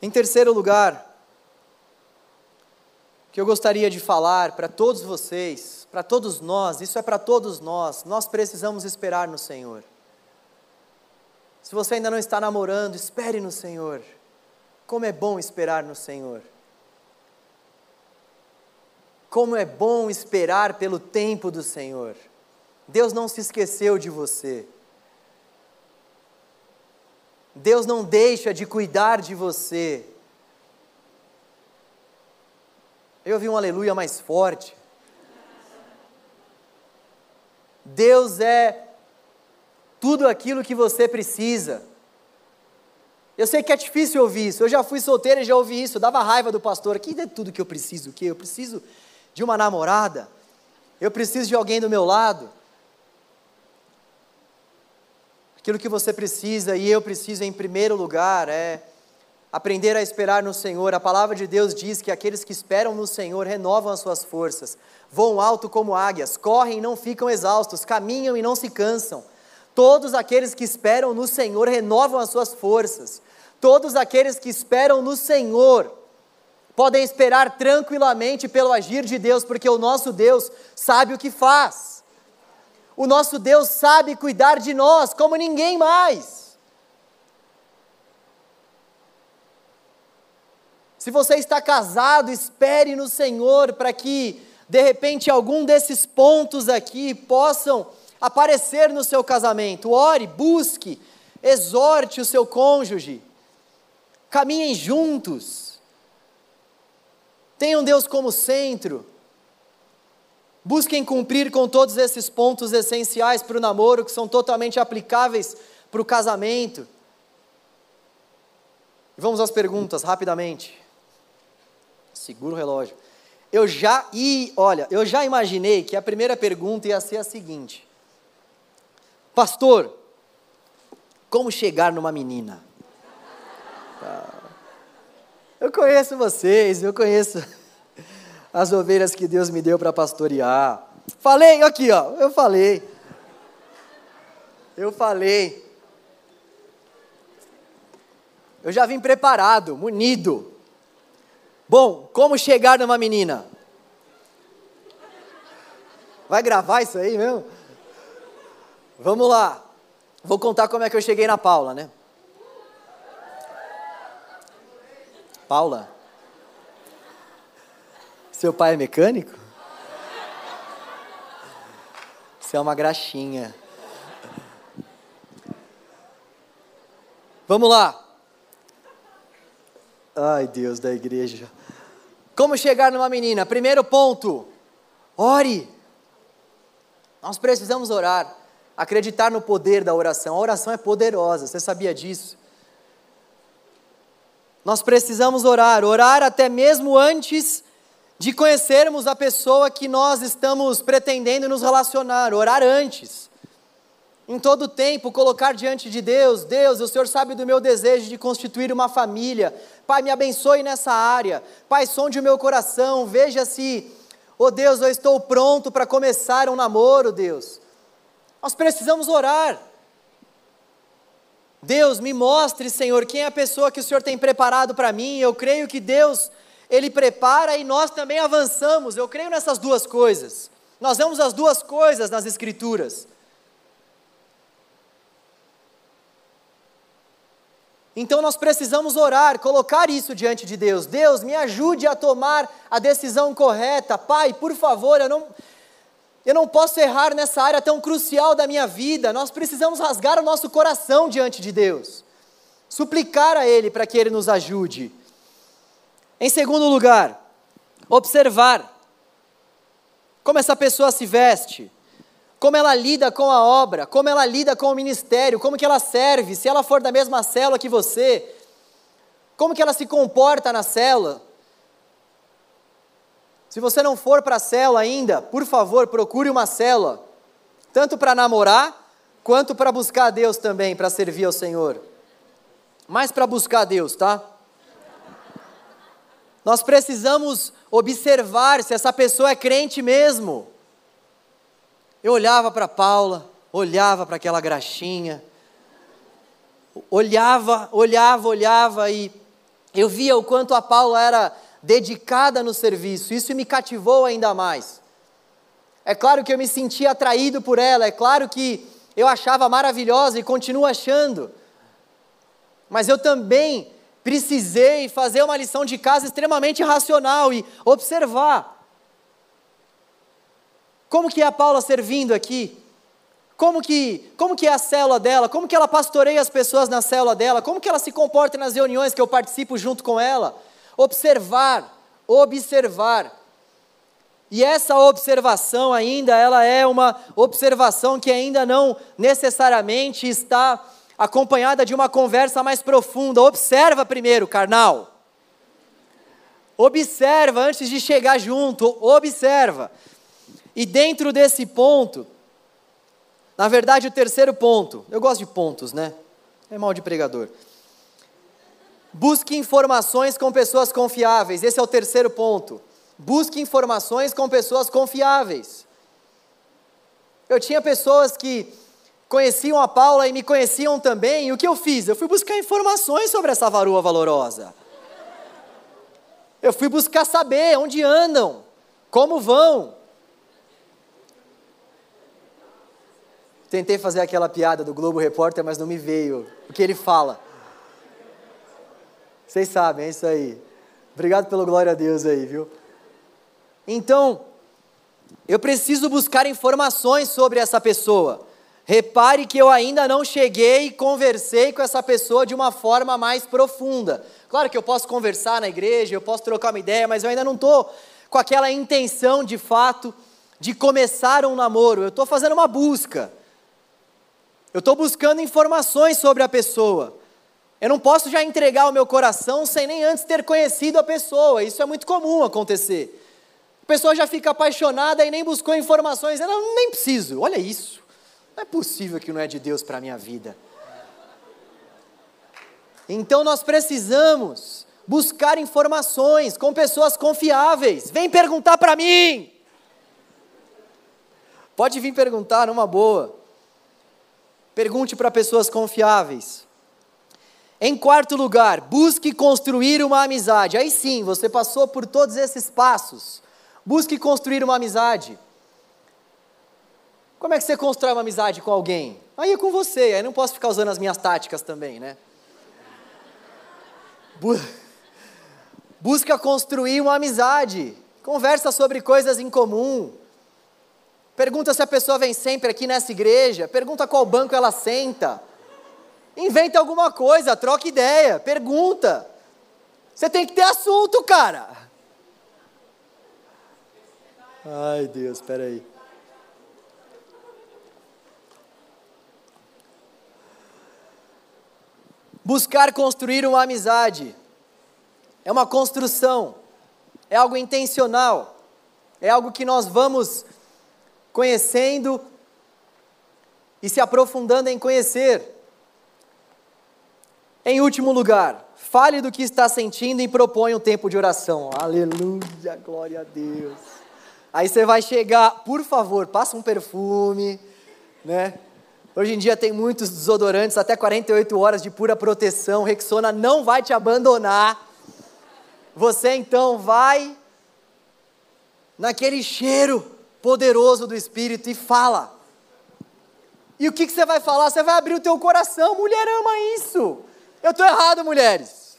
Em terceiro lugar, que eu gostaria de falar para todos vocês, para todos nós, isso é para todos nós, nós precisamos esperar no Senhor. Se você ainda não está namorando, espere no Senhor. Como é bom esperar no Senhor. Como é bom esperar pelo tempo do Senhor. Deus não se esqueceu de você. Deus não deixa de cuidar de você. Eu ouvi um aleluia mais forte. Deus é tudo aquilo que você precisa. Eu sei que é difícil ouvir isso. Eu já fui solteiro e já ouvi isso. Eu dava raiva do pastor. Que é tudo que eu preciso? O que? Eu preciso de uma namorada. Eu preciso de alguém do meu lado. Aquilo que você precisa e eu preciso em primeiro lugar é aprender a esperar no Senhor. A palavra de Deus diz que aqueles que esperam no Senhor renovam as suas forças, voam alto como águias, correm e não ficam exaustos, caminham e não se cansam. Todos aqueles que esperam no Senhor renovam as suas forças. Todos aqueles que esperam no Senhor podem esperar tranquilamente pelo agir de Deus, porque o nosso Deus sabe o que faz. O nosso Deus sabe cuidar de nós como ninguém mais. Se você está casado, espere no Senhor para que, de repente, algum desses pontos aqui possam aparecer no seu casamento. Ore, busque, exorte o seu cônjuge. Caminhem juntos. Tenham Deus como centro. Busquem cumprir com todos esses pontos essenciais para o namoro, que são totalmente aplicáveis para o casamento. Vamos às perguntas, rapidamente. Segura o relógio. Eu já, e olha, eu já imaginei que a primeira pergunta ia ser a seguinte: Pastor, como chegar numa menina? Eu conheço vocês, eu conheço (laughs) as ovelhas que Deus me deu para pastorear. Falei, aqui ó, eu falei. Eu falei. Eu já vim preparado, munido. Bom, como chegar numa menina? Vai gravar isso aí mesmo? Vamos lá. Vou contar como é que eu cheguei na Paula, né? Paula? Seu pai é mecânico? Você é uma graxinha. Vamos lá. Ai, Deus da igreja. Como chegar numa menina? Primeiro ponto: ore. Nós precisamos orar acreditar no poder da oração. A oração é poderosa, você sabia disso? Nós precisamos orar, orar até mesmo antes de conhecermos a pessoa que nós estamos pretendendo nos relacionar, orar antes. Em todo tempo, colocar diante de Deus: Deus, o Senhor sabe do meu desejo de constituir uma família. Pai, me abençoe nessa área. Pai, sonde o meu coração. Veja se, oh Deus, eu estou pronto para começar um namoro, Deus. Nós precisamos orar. Deus, me mostre, Senhor, quem é a pessoa que o Senhor tem preparado para mim. Eu creio que Deus, Ele prepara e nós também avançamos. Eu creio nessas duas coisas. Nós vemos as duas coisas nas Escrituras. Então nós precisamos orar, colocar isso diante de Deus. Deus, me ajude a tomar a decisão correta. Pai, por favor, eu não, eu não posso errar nessa área tão crucial da minha vida. Nós precisamos rasgar o nosso coração diante de Deus, suplicar a Ele para que Ele nos ajude. Em segundo lugar, observar como essa pessoa se veste, como ela lida com a obra, como ela lida com o ministério, como que ela serve, se ela for da mesma célula que você, como que ela se comporta na célula. Se você não for para a célula ainda, por favor, procure uma célula. tanto para namorar, quanto para buscar a Deus também, para servir ao Senhor. Mais para buscar a Deus, tá? Nós precisamos observar se essa pessoa é crente mesmo. Eu olhava para Paula, olhava para aquela graxinha, olhava, olhava, olhava e eu via o quanto a Paula era dedicada no serviço. Isso me cativou ainda mais. É claro que eu me sentia atraído por ela, é claro que eu achava maravilhosa e continuo achando. Mas eu também precisei fazer uma lição de casa extremamente racional e observar. Como que é a Paula servindo aqui? Como que, como que é a célula dela? Como que ela pastoreia as pessoas na célula dela? Como que ela se comporta nas reuniões que eu participo junto com ela? Observar, observar. E essa observação ainda, ela é uma observação que ainda não necessariamente está acompanhada de uma conversa mais profunda. Observa primeiro, carnal. Observa antes de chegar junto, observa. E dentro desse ponto, na verdade, o terceiro ponto, eu gosto de pontos, né? É mal de pregador. Busque informações com pessoas confiáveis. Esse é o terceiro ponto. Busque informações com pessoas confiáveis. Eu tinha pessoas que conheciam a Paula e me conheciam também, e o que eu fiz? Eu fui buscar informações sobre essa varoa valorosa. Eu fui buscar saber onde andam, como vão. Tentei fazer aquela piada do Globo Repórter, mas não me veio o que ele fala. Vocês sabem, é isso aí. Obrigado pelo glória a Deus aí, viu? Então, eu preciso buscar informações sobre essa pessoa. Repare que eu ainda não cheguei e conversei com essa pessoa de uma forma mais profunda. Claro que eu posso conversar na igreja, eu posso trocar uma ideia, mas eu ainda não estou com aquela intenção de fato de começar um namoro. Eu estou fazendo uma busca. Eu estou buscando informações sobre a pessoa. Eu não posso já entregar o meu coração sem nem antes ter conhecido a pessoa. Isso é muito comum acontecer. A pessoa já fica apaixonada e nem buscou informações. Ela nem preciso. Olha isso. Não é possível que não é de Deus para a minha vida. Então nós precisamos buscar informações com pessoas confiáveis. Vem perguntar para mim. Pode vir perguntar numa boa. Pergunte para pessoas confiáveis. Em quarto lugar, busque construir uma amizade. Aí sim, você passou por todos esses passos. Busque construir uma amizade. Como é que você constrói uma amizade com alguém? Aí é com você, aí não posso ficar usando as minhas táticas também, né? Busca construir uma amizade. Conversa sobre coisas em comum. Pergunta se a pessoa vem sempre aqui nessa igreja. Pergunta qual banco ela senta. Inventa alguma coisa, troca ideia, pergunta. Você tem que ter assunto, cara. Ai, Deus, espera aí. Buscar construir uma amizade é uma construção, é algo intencional, é algo que nós vamos conhecendo e se aprofundando em conhecer. Em último lugar, fale do que está sentindo e proponha um tempo de oração. Aleluia, glória a Deus. Aí você vai chegar, por favor, passa um perfume, né? Hoje em dia tem muitos desodorantes, até 48 horas de pura proteção. Rexona não vai te abandonar. Você então vai naquele cheiro poderoso do Espírito e fala. E o que, que você vai falar? Você vai abrir o teu coração. Mulher ama isso. Eu estou errado, mulheres.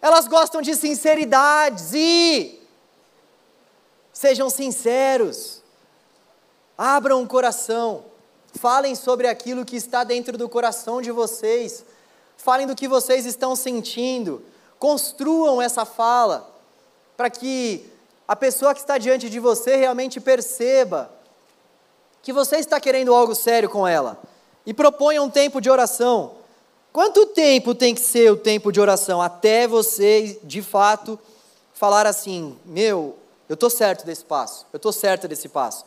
Elas gostam de sinceridades e sejam sinceros. Abram o coração. Falem sobre aquilo que está dentro do coração de vocês. Falem do que vocês estão sentindo. Construam essa fala para que a pessoa que está diante de você realmente perceba que você está querendo algo sério com ela. E proponha um tempo de oração. Quanto tempo tem que ser o tempo de oração? Até você, de fato, falar assim: meu, eu estou certo desse passo, eu estou certo desse passo.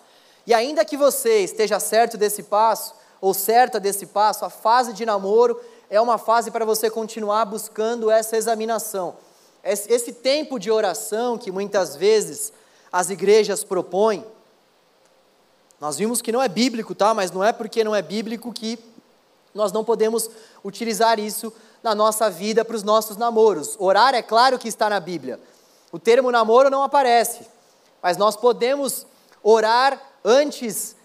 E ainda que você esteja certo desse passo, ou certa desse passo, a fase de namoro é uma fase para você continuar buscando essa examinação. Esse tempo de oração que muitas vezes as igrejas propõem, nós vimos que não é bíblico, tá? Mas não é porque não é bíblico que nós não podemos utilizar isso na nossa vida para os nossos namoros. Orar é claro que está na Bíblia. O termo namoro não aparece, mas nós podemos orar antes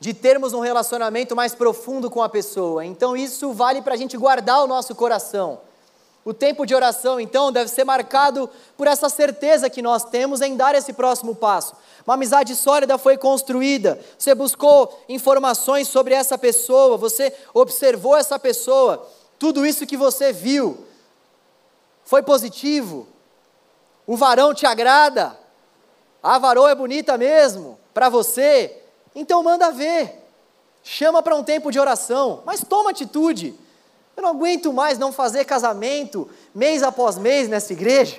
de termos um relacionamento mais profundo com a pessoa. Então isso vale para a gente guardar o nosso coração. O tempo de oração, então, deve ser marcado por essa certeza que nós temos em dar esse próximo passo. Uma amizade sólida foi construída, você buscou informações sobre essa pessoa, você observou essa pessoa, tudo isso que você viu foi positivo. O varão te agrada, a varoa é bonita mesmo para você, então manda ver. Chama para um tempo de oração, mas toma atitude. Eu não aguento mais não fazer casamento mês após mês nessa igreja.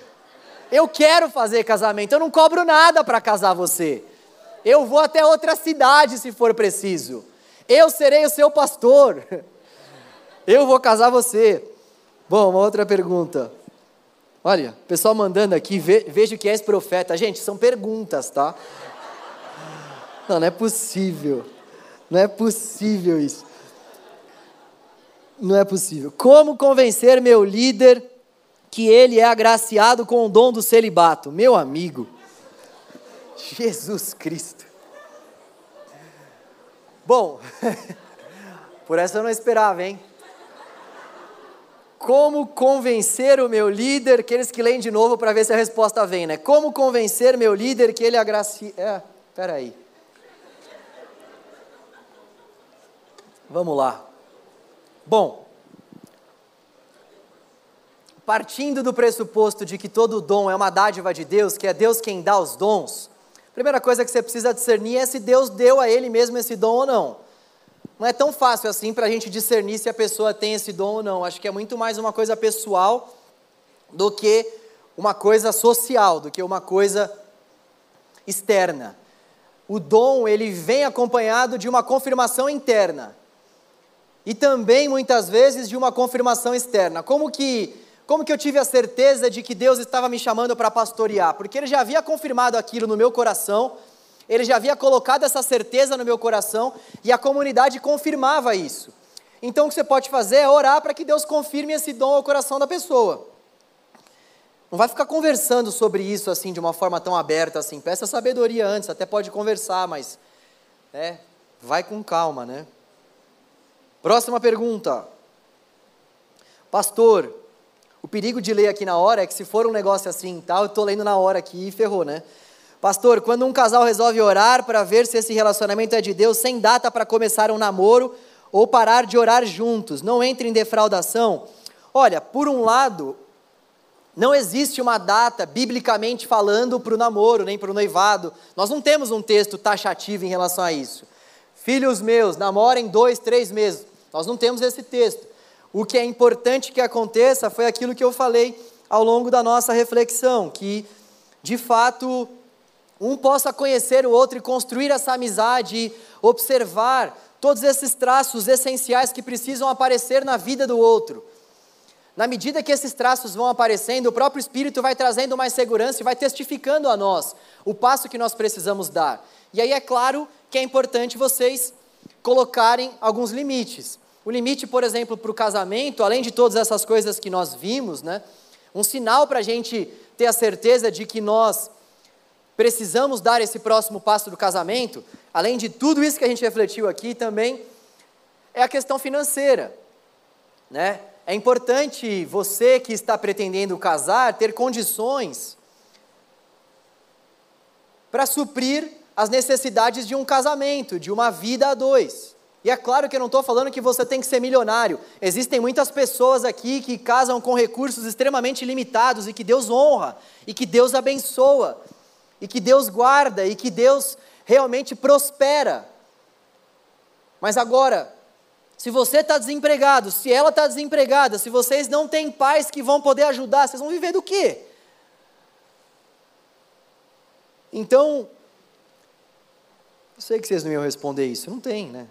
Eu quero fazer casamento, eu não cobro nada para casar você. Eu vou até outra cidade se for preciso. Eu serei o seu pastor. Eu vou casar você. Bom, uma outra pergunta. Olha, pessoal mandando aqui, ve, vejo que és profeta. Gente, são perguntas, tá? Não, não é possível. Não é possível isso. Não é possível. Como convencer meu líder que ele é agraciado com o dom do celibato? Meu amigo, Jesus Cristo. Bom, (laughs) por essa eu não esperava, hein? Como convencer o meu líder, aqueles que leem de novo para ver se a resposta vem, né? Como convencer meu líder que ele agracia. É, peraí. Vamos lá. Bom, partindo do pressuposto de que todo dom é uma dádiva de Deus, que é Deus quem dá os dons, a primeira coisa que você precisa discernir é se Deus deu a ele mesmo esse dom ou não. Não é tão fácil assim para a gente discernir se a pessoa tem esse dom ou não. Acho que é muito mais uma coisa pessoal do que uma coisa social, do que uma coisa externa. O dom, ele vem acompanhado de uma confirmação interna e também muitas vezes de uma confirmação externa. Como que como que eu tive a certeza de que Deus estava me chamando para pastorear? Porque ele já havia confirmado aquilo no meu coração, ele já havia colocado essa certeza no meu coração e a comunidade confirmava isso. Então o que você pode fazer é orar para que Deus confirme esse dom ao coração da pessoa. Não vai ficar conversando sobre isso assim de uma forma tão aberta assim. Peça sabedoria antes, até pode conversar, mas né, vai com calma, né? Próxima pergunta. Pastor, o perigo de ler aqui na hora é que se for um negócio assim, tal, eu estou lendo na hora aqui e ferrou, né? Pastor, quando um casal resolve orar para ver se esse relacionamento é de Deus, sem data para começar um namoro ou parar de orar juntos, não entra em defraudação? Olha, por um lado, não existe uma data, biblicamente falando, para o namoro, nem para o noivado. Nós não temos um texto taxativo em relação a isso. Filhos meus, namorem dois, três meses. Nós não temos esse texto. O que é importante que aconteça foi aquilo que eu falei ao longo da nossa reflexão, que de fato um possa conhecer o outro e construir essa amizade, observar todos esses traços essenciais que precisam aparecer na vida do outro. Na medida que esses traços vão aparecendo, o próprio Espírito vai trazendo mais segurança e vai testificando a nós o passo que nós precisamos dar. E aí é claro que é importante vocês colocarem alguns limites. O limite, por exemplo, para o casamento, além de todas essas coisas que nós vimos, né, um sinal para a gente ter a certeza de que nós precisamos dar esse próximo passo do casamento, além de tudo isso que a gente refletiu aqui, também é a questão financeira. Né? É importante você que está pretendendo casar ter condições para suprir as necessidades de um casamento, de uma vida a dois. E é claro que eu não estou falando que você tem que ser milionário. Existem muitas pessoas aqui que casam com recursos extremamente limitados e que Deus honra, e que Deus abençoa, e que Deus guarda, e que Deus realmente prospera. Mas agora, se você está desempregado, se ela está desempregada, se vocês não têm pais que vão poder ajudar, vocês vão viver do quê? Então, Eu sei que vocês não iam responder isso. Não tem, né?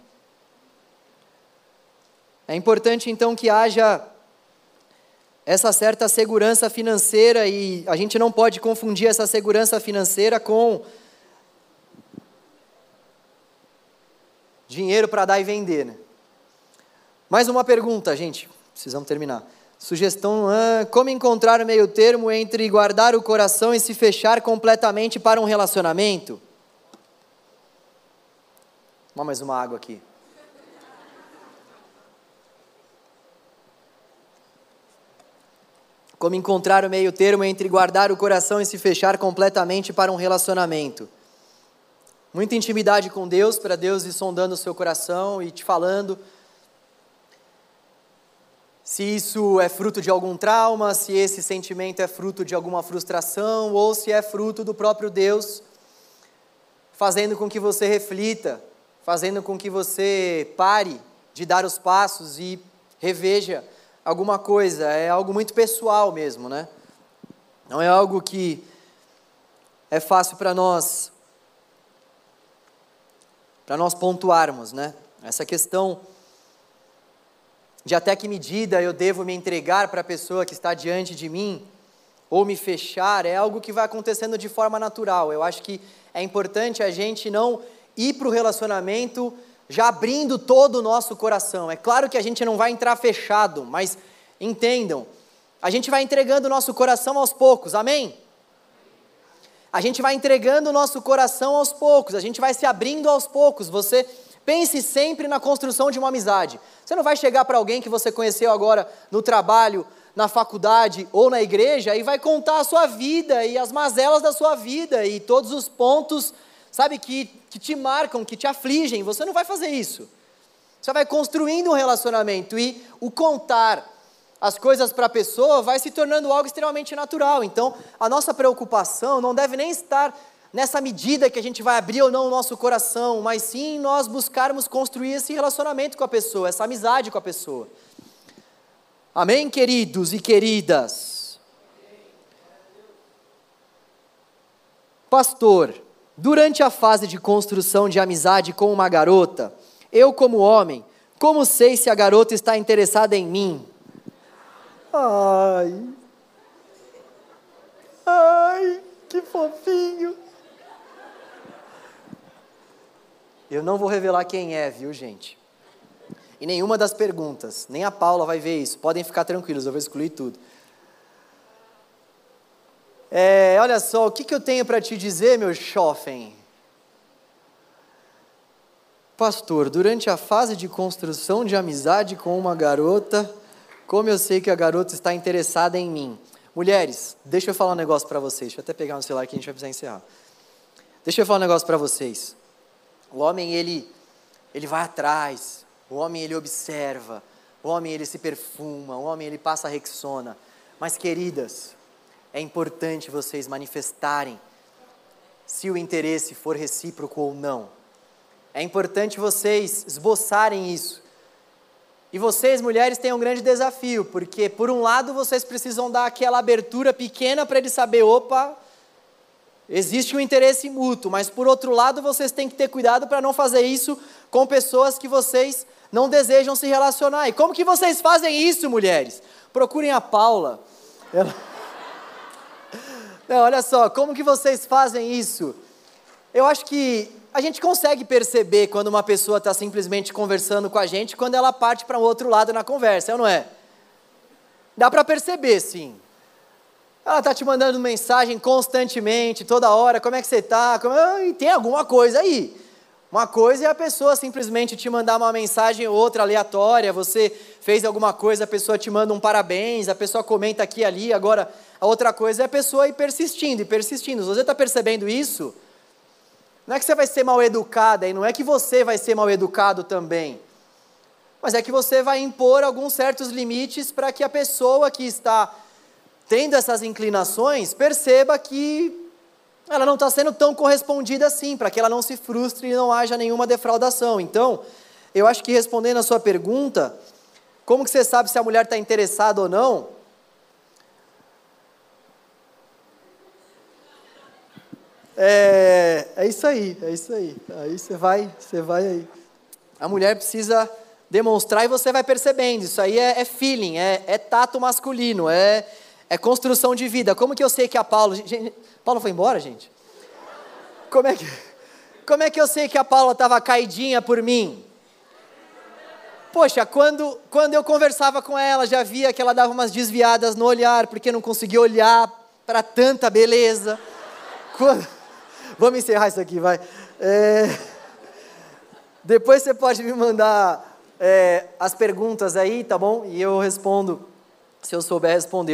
É importante então que haja essa certa segurança financeira e a gente não pode confundir essa segurança financeira com dinheiro para dar e vender. Né? Mais uma pergunta, gente, precisamos terminar. Sugestão: ah, como encontrar o meio termo entre guardar o coração e se fechar completamente para um relacionamento? Vamos mais uma água aqui. Como encontrar o meio termo entre guardar o coração e se fechar completamente para um relacionamento? Muita intimidade com Deus, para Deus ir sondando o seu coração e te falando se isso é fruto de algum trauma, se esse sentimento é fruto de alguma frustração ou se é fruto do próprio Deus fazendo com que você reflita, fazendo com que você pare de dar os passos e reveja alguma coisa. É algo muito pessoal mesmo, né? Não é algo que é fácil para nós para nós pontuarmos, né? Essa questão de até que medida eu devo me entregar para a pessoa que está diante de mim, ou me fechar, é algo que vai acontecendo de forma natural. Eu acho que é importante a gente não ir para o relacionamento já abrindo todo o nosso coração. É claro que a gente não vai entrar fechado, mas entendam, a gente vai entregando o nosso coração aos poucos, amém? A gente vai entregando o nosso coração aos poucos, a gente vai se abrindo aos poucos. Você Pense sempre na construção de uma amizade. Você não vai chegar para alguém que você conheceu agora no trabalho, na faculdade ou na igreja e vai contar a sua vida e as mazelas da sua vida e todos os pontos, sabe, que, que te marcam, que te afligem. Você não vai fazer isso. Você vai construindo um relacionamento e o contar as coisas para a pessoa vai se tornando algo extremamente natural. Então, a nossa preocupação não deve nem estar nessa medida que a gente vai abrir ou não o nosso coração, mas sim nós buscarmos construir esse relacionamento com a pessoa, essa amizade com a pessoa. Amém, queridos e queridas? Pastor, durante a fase de construção de amizade com uma garota, eu, como homem, como sei se a garota está interessada em mim? Ai. Ai, que fofinho. Eu não vou revelar quem é, viu, gente? E nenhuma das perguntas, nem a Paula vai ver isso. Podem ficar tranquilos, eu vou excluir tudo. É, olha só, o que, que eu tenho para te dizer, meu chofem? Pastor, durante a fase de construção de amizade com uma garota, como eu sei que a garota está interessada em mim? Mulheres, deixa eu falar um negócio para vocês. Deixa eu até pegar um celular que a gente vai precisar encerrar. Deixa eu falar um negócio para vocês. O homem ele ele vai atrás, o homem ele observa, o homem ele se perfuma, o homem ele passa Rexona. Mas queridas, é importante vocês manifestarem se o interesse for recíproco ou não. É importante vocês esboçarem isso. E vocês, mulheres, têm um grande desafio, porque por um lado vocês precisam dar aquela abertura pequena para ele saber, opa, Existe um interesse mútuo, mas por outro lado, vocês têm que ter cuidado para não fazer isso com pessoas que vocês não desejam se relacionar. E como que vocês fazem isso, mulheres? Procurem a Paula. Ela... Não, olha só, como que vocês fazem isso? Eu acho que a gente consegue perceber quando uma pessoa está simplesmente conversando com a gente, quando ela parte para um outro lado na conversa, é ou não é? Dá para perceber, sim. Ela está te mandando mensagem constantemente, toda hora, como é que você está? Como... E tem alguma coisa aí. Uma coisa é a pessoa simplesmente te mandar uma mensagem ou outra aleatória, você fez alguma coisa, a pessoa te manda um parabéns, a pessoa comenta aqui e ali, agora a outra coisa é a pessoa ir persistindo e persistindo. Se você está percebendo isso, não é que você vai ser mal educada, e não é que você vai ser mal educado também, mas é que você vai impor alguns certos limites para que a pessoa que está tendo essas inclinações, perceba que ela não está sendo tão correspondida assim, para que ela não se frustre e não haja nenhuma defraudação. Então, eu acho que respondendo a sua pergunta, como que você sabe se a mulher está interessada ou não? É, É, isso aí, é isso aí. Aí você vai, você vai aí. A mulher precisa demonstrar e você vai percebendo. Isso aí é, é feeling, é, é, tato masculino, é, é construção de vida. Como que eu sei que a Paulo. Gente, Paulo foi embora, gente? Como é que, como é que eu sei que a Paula estava caidinha por mim? Poxa, quando, quando eu conversava com ela, já via que ela dava umas desviadas no olhar, porque não conseguia olhar para tanta beleza. Quando... Vamos encerrar isso aqui, vai. É... Depois você pode me mandar é, as perguntas aí, tá bom? E eu respondo, se eu souber responder.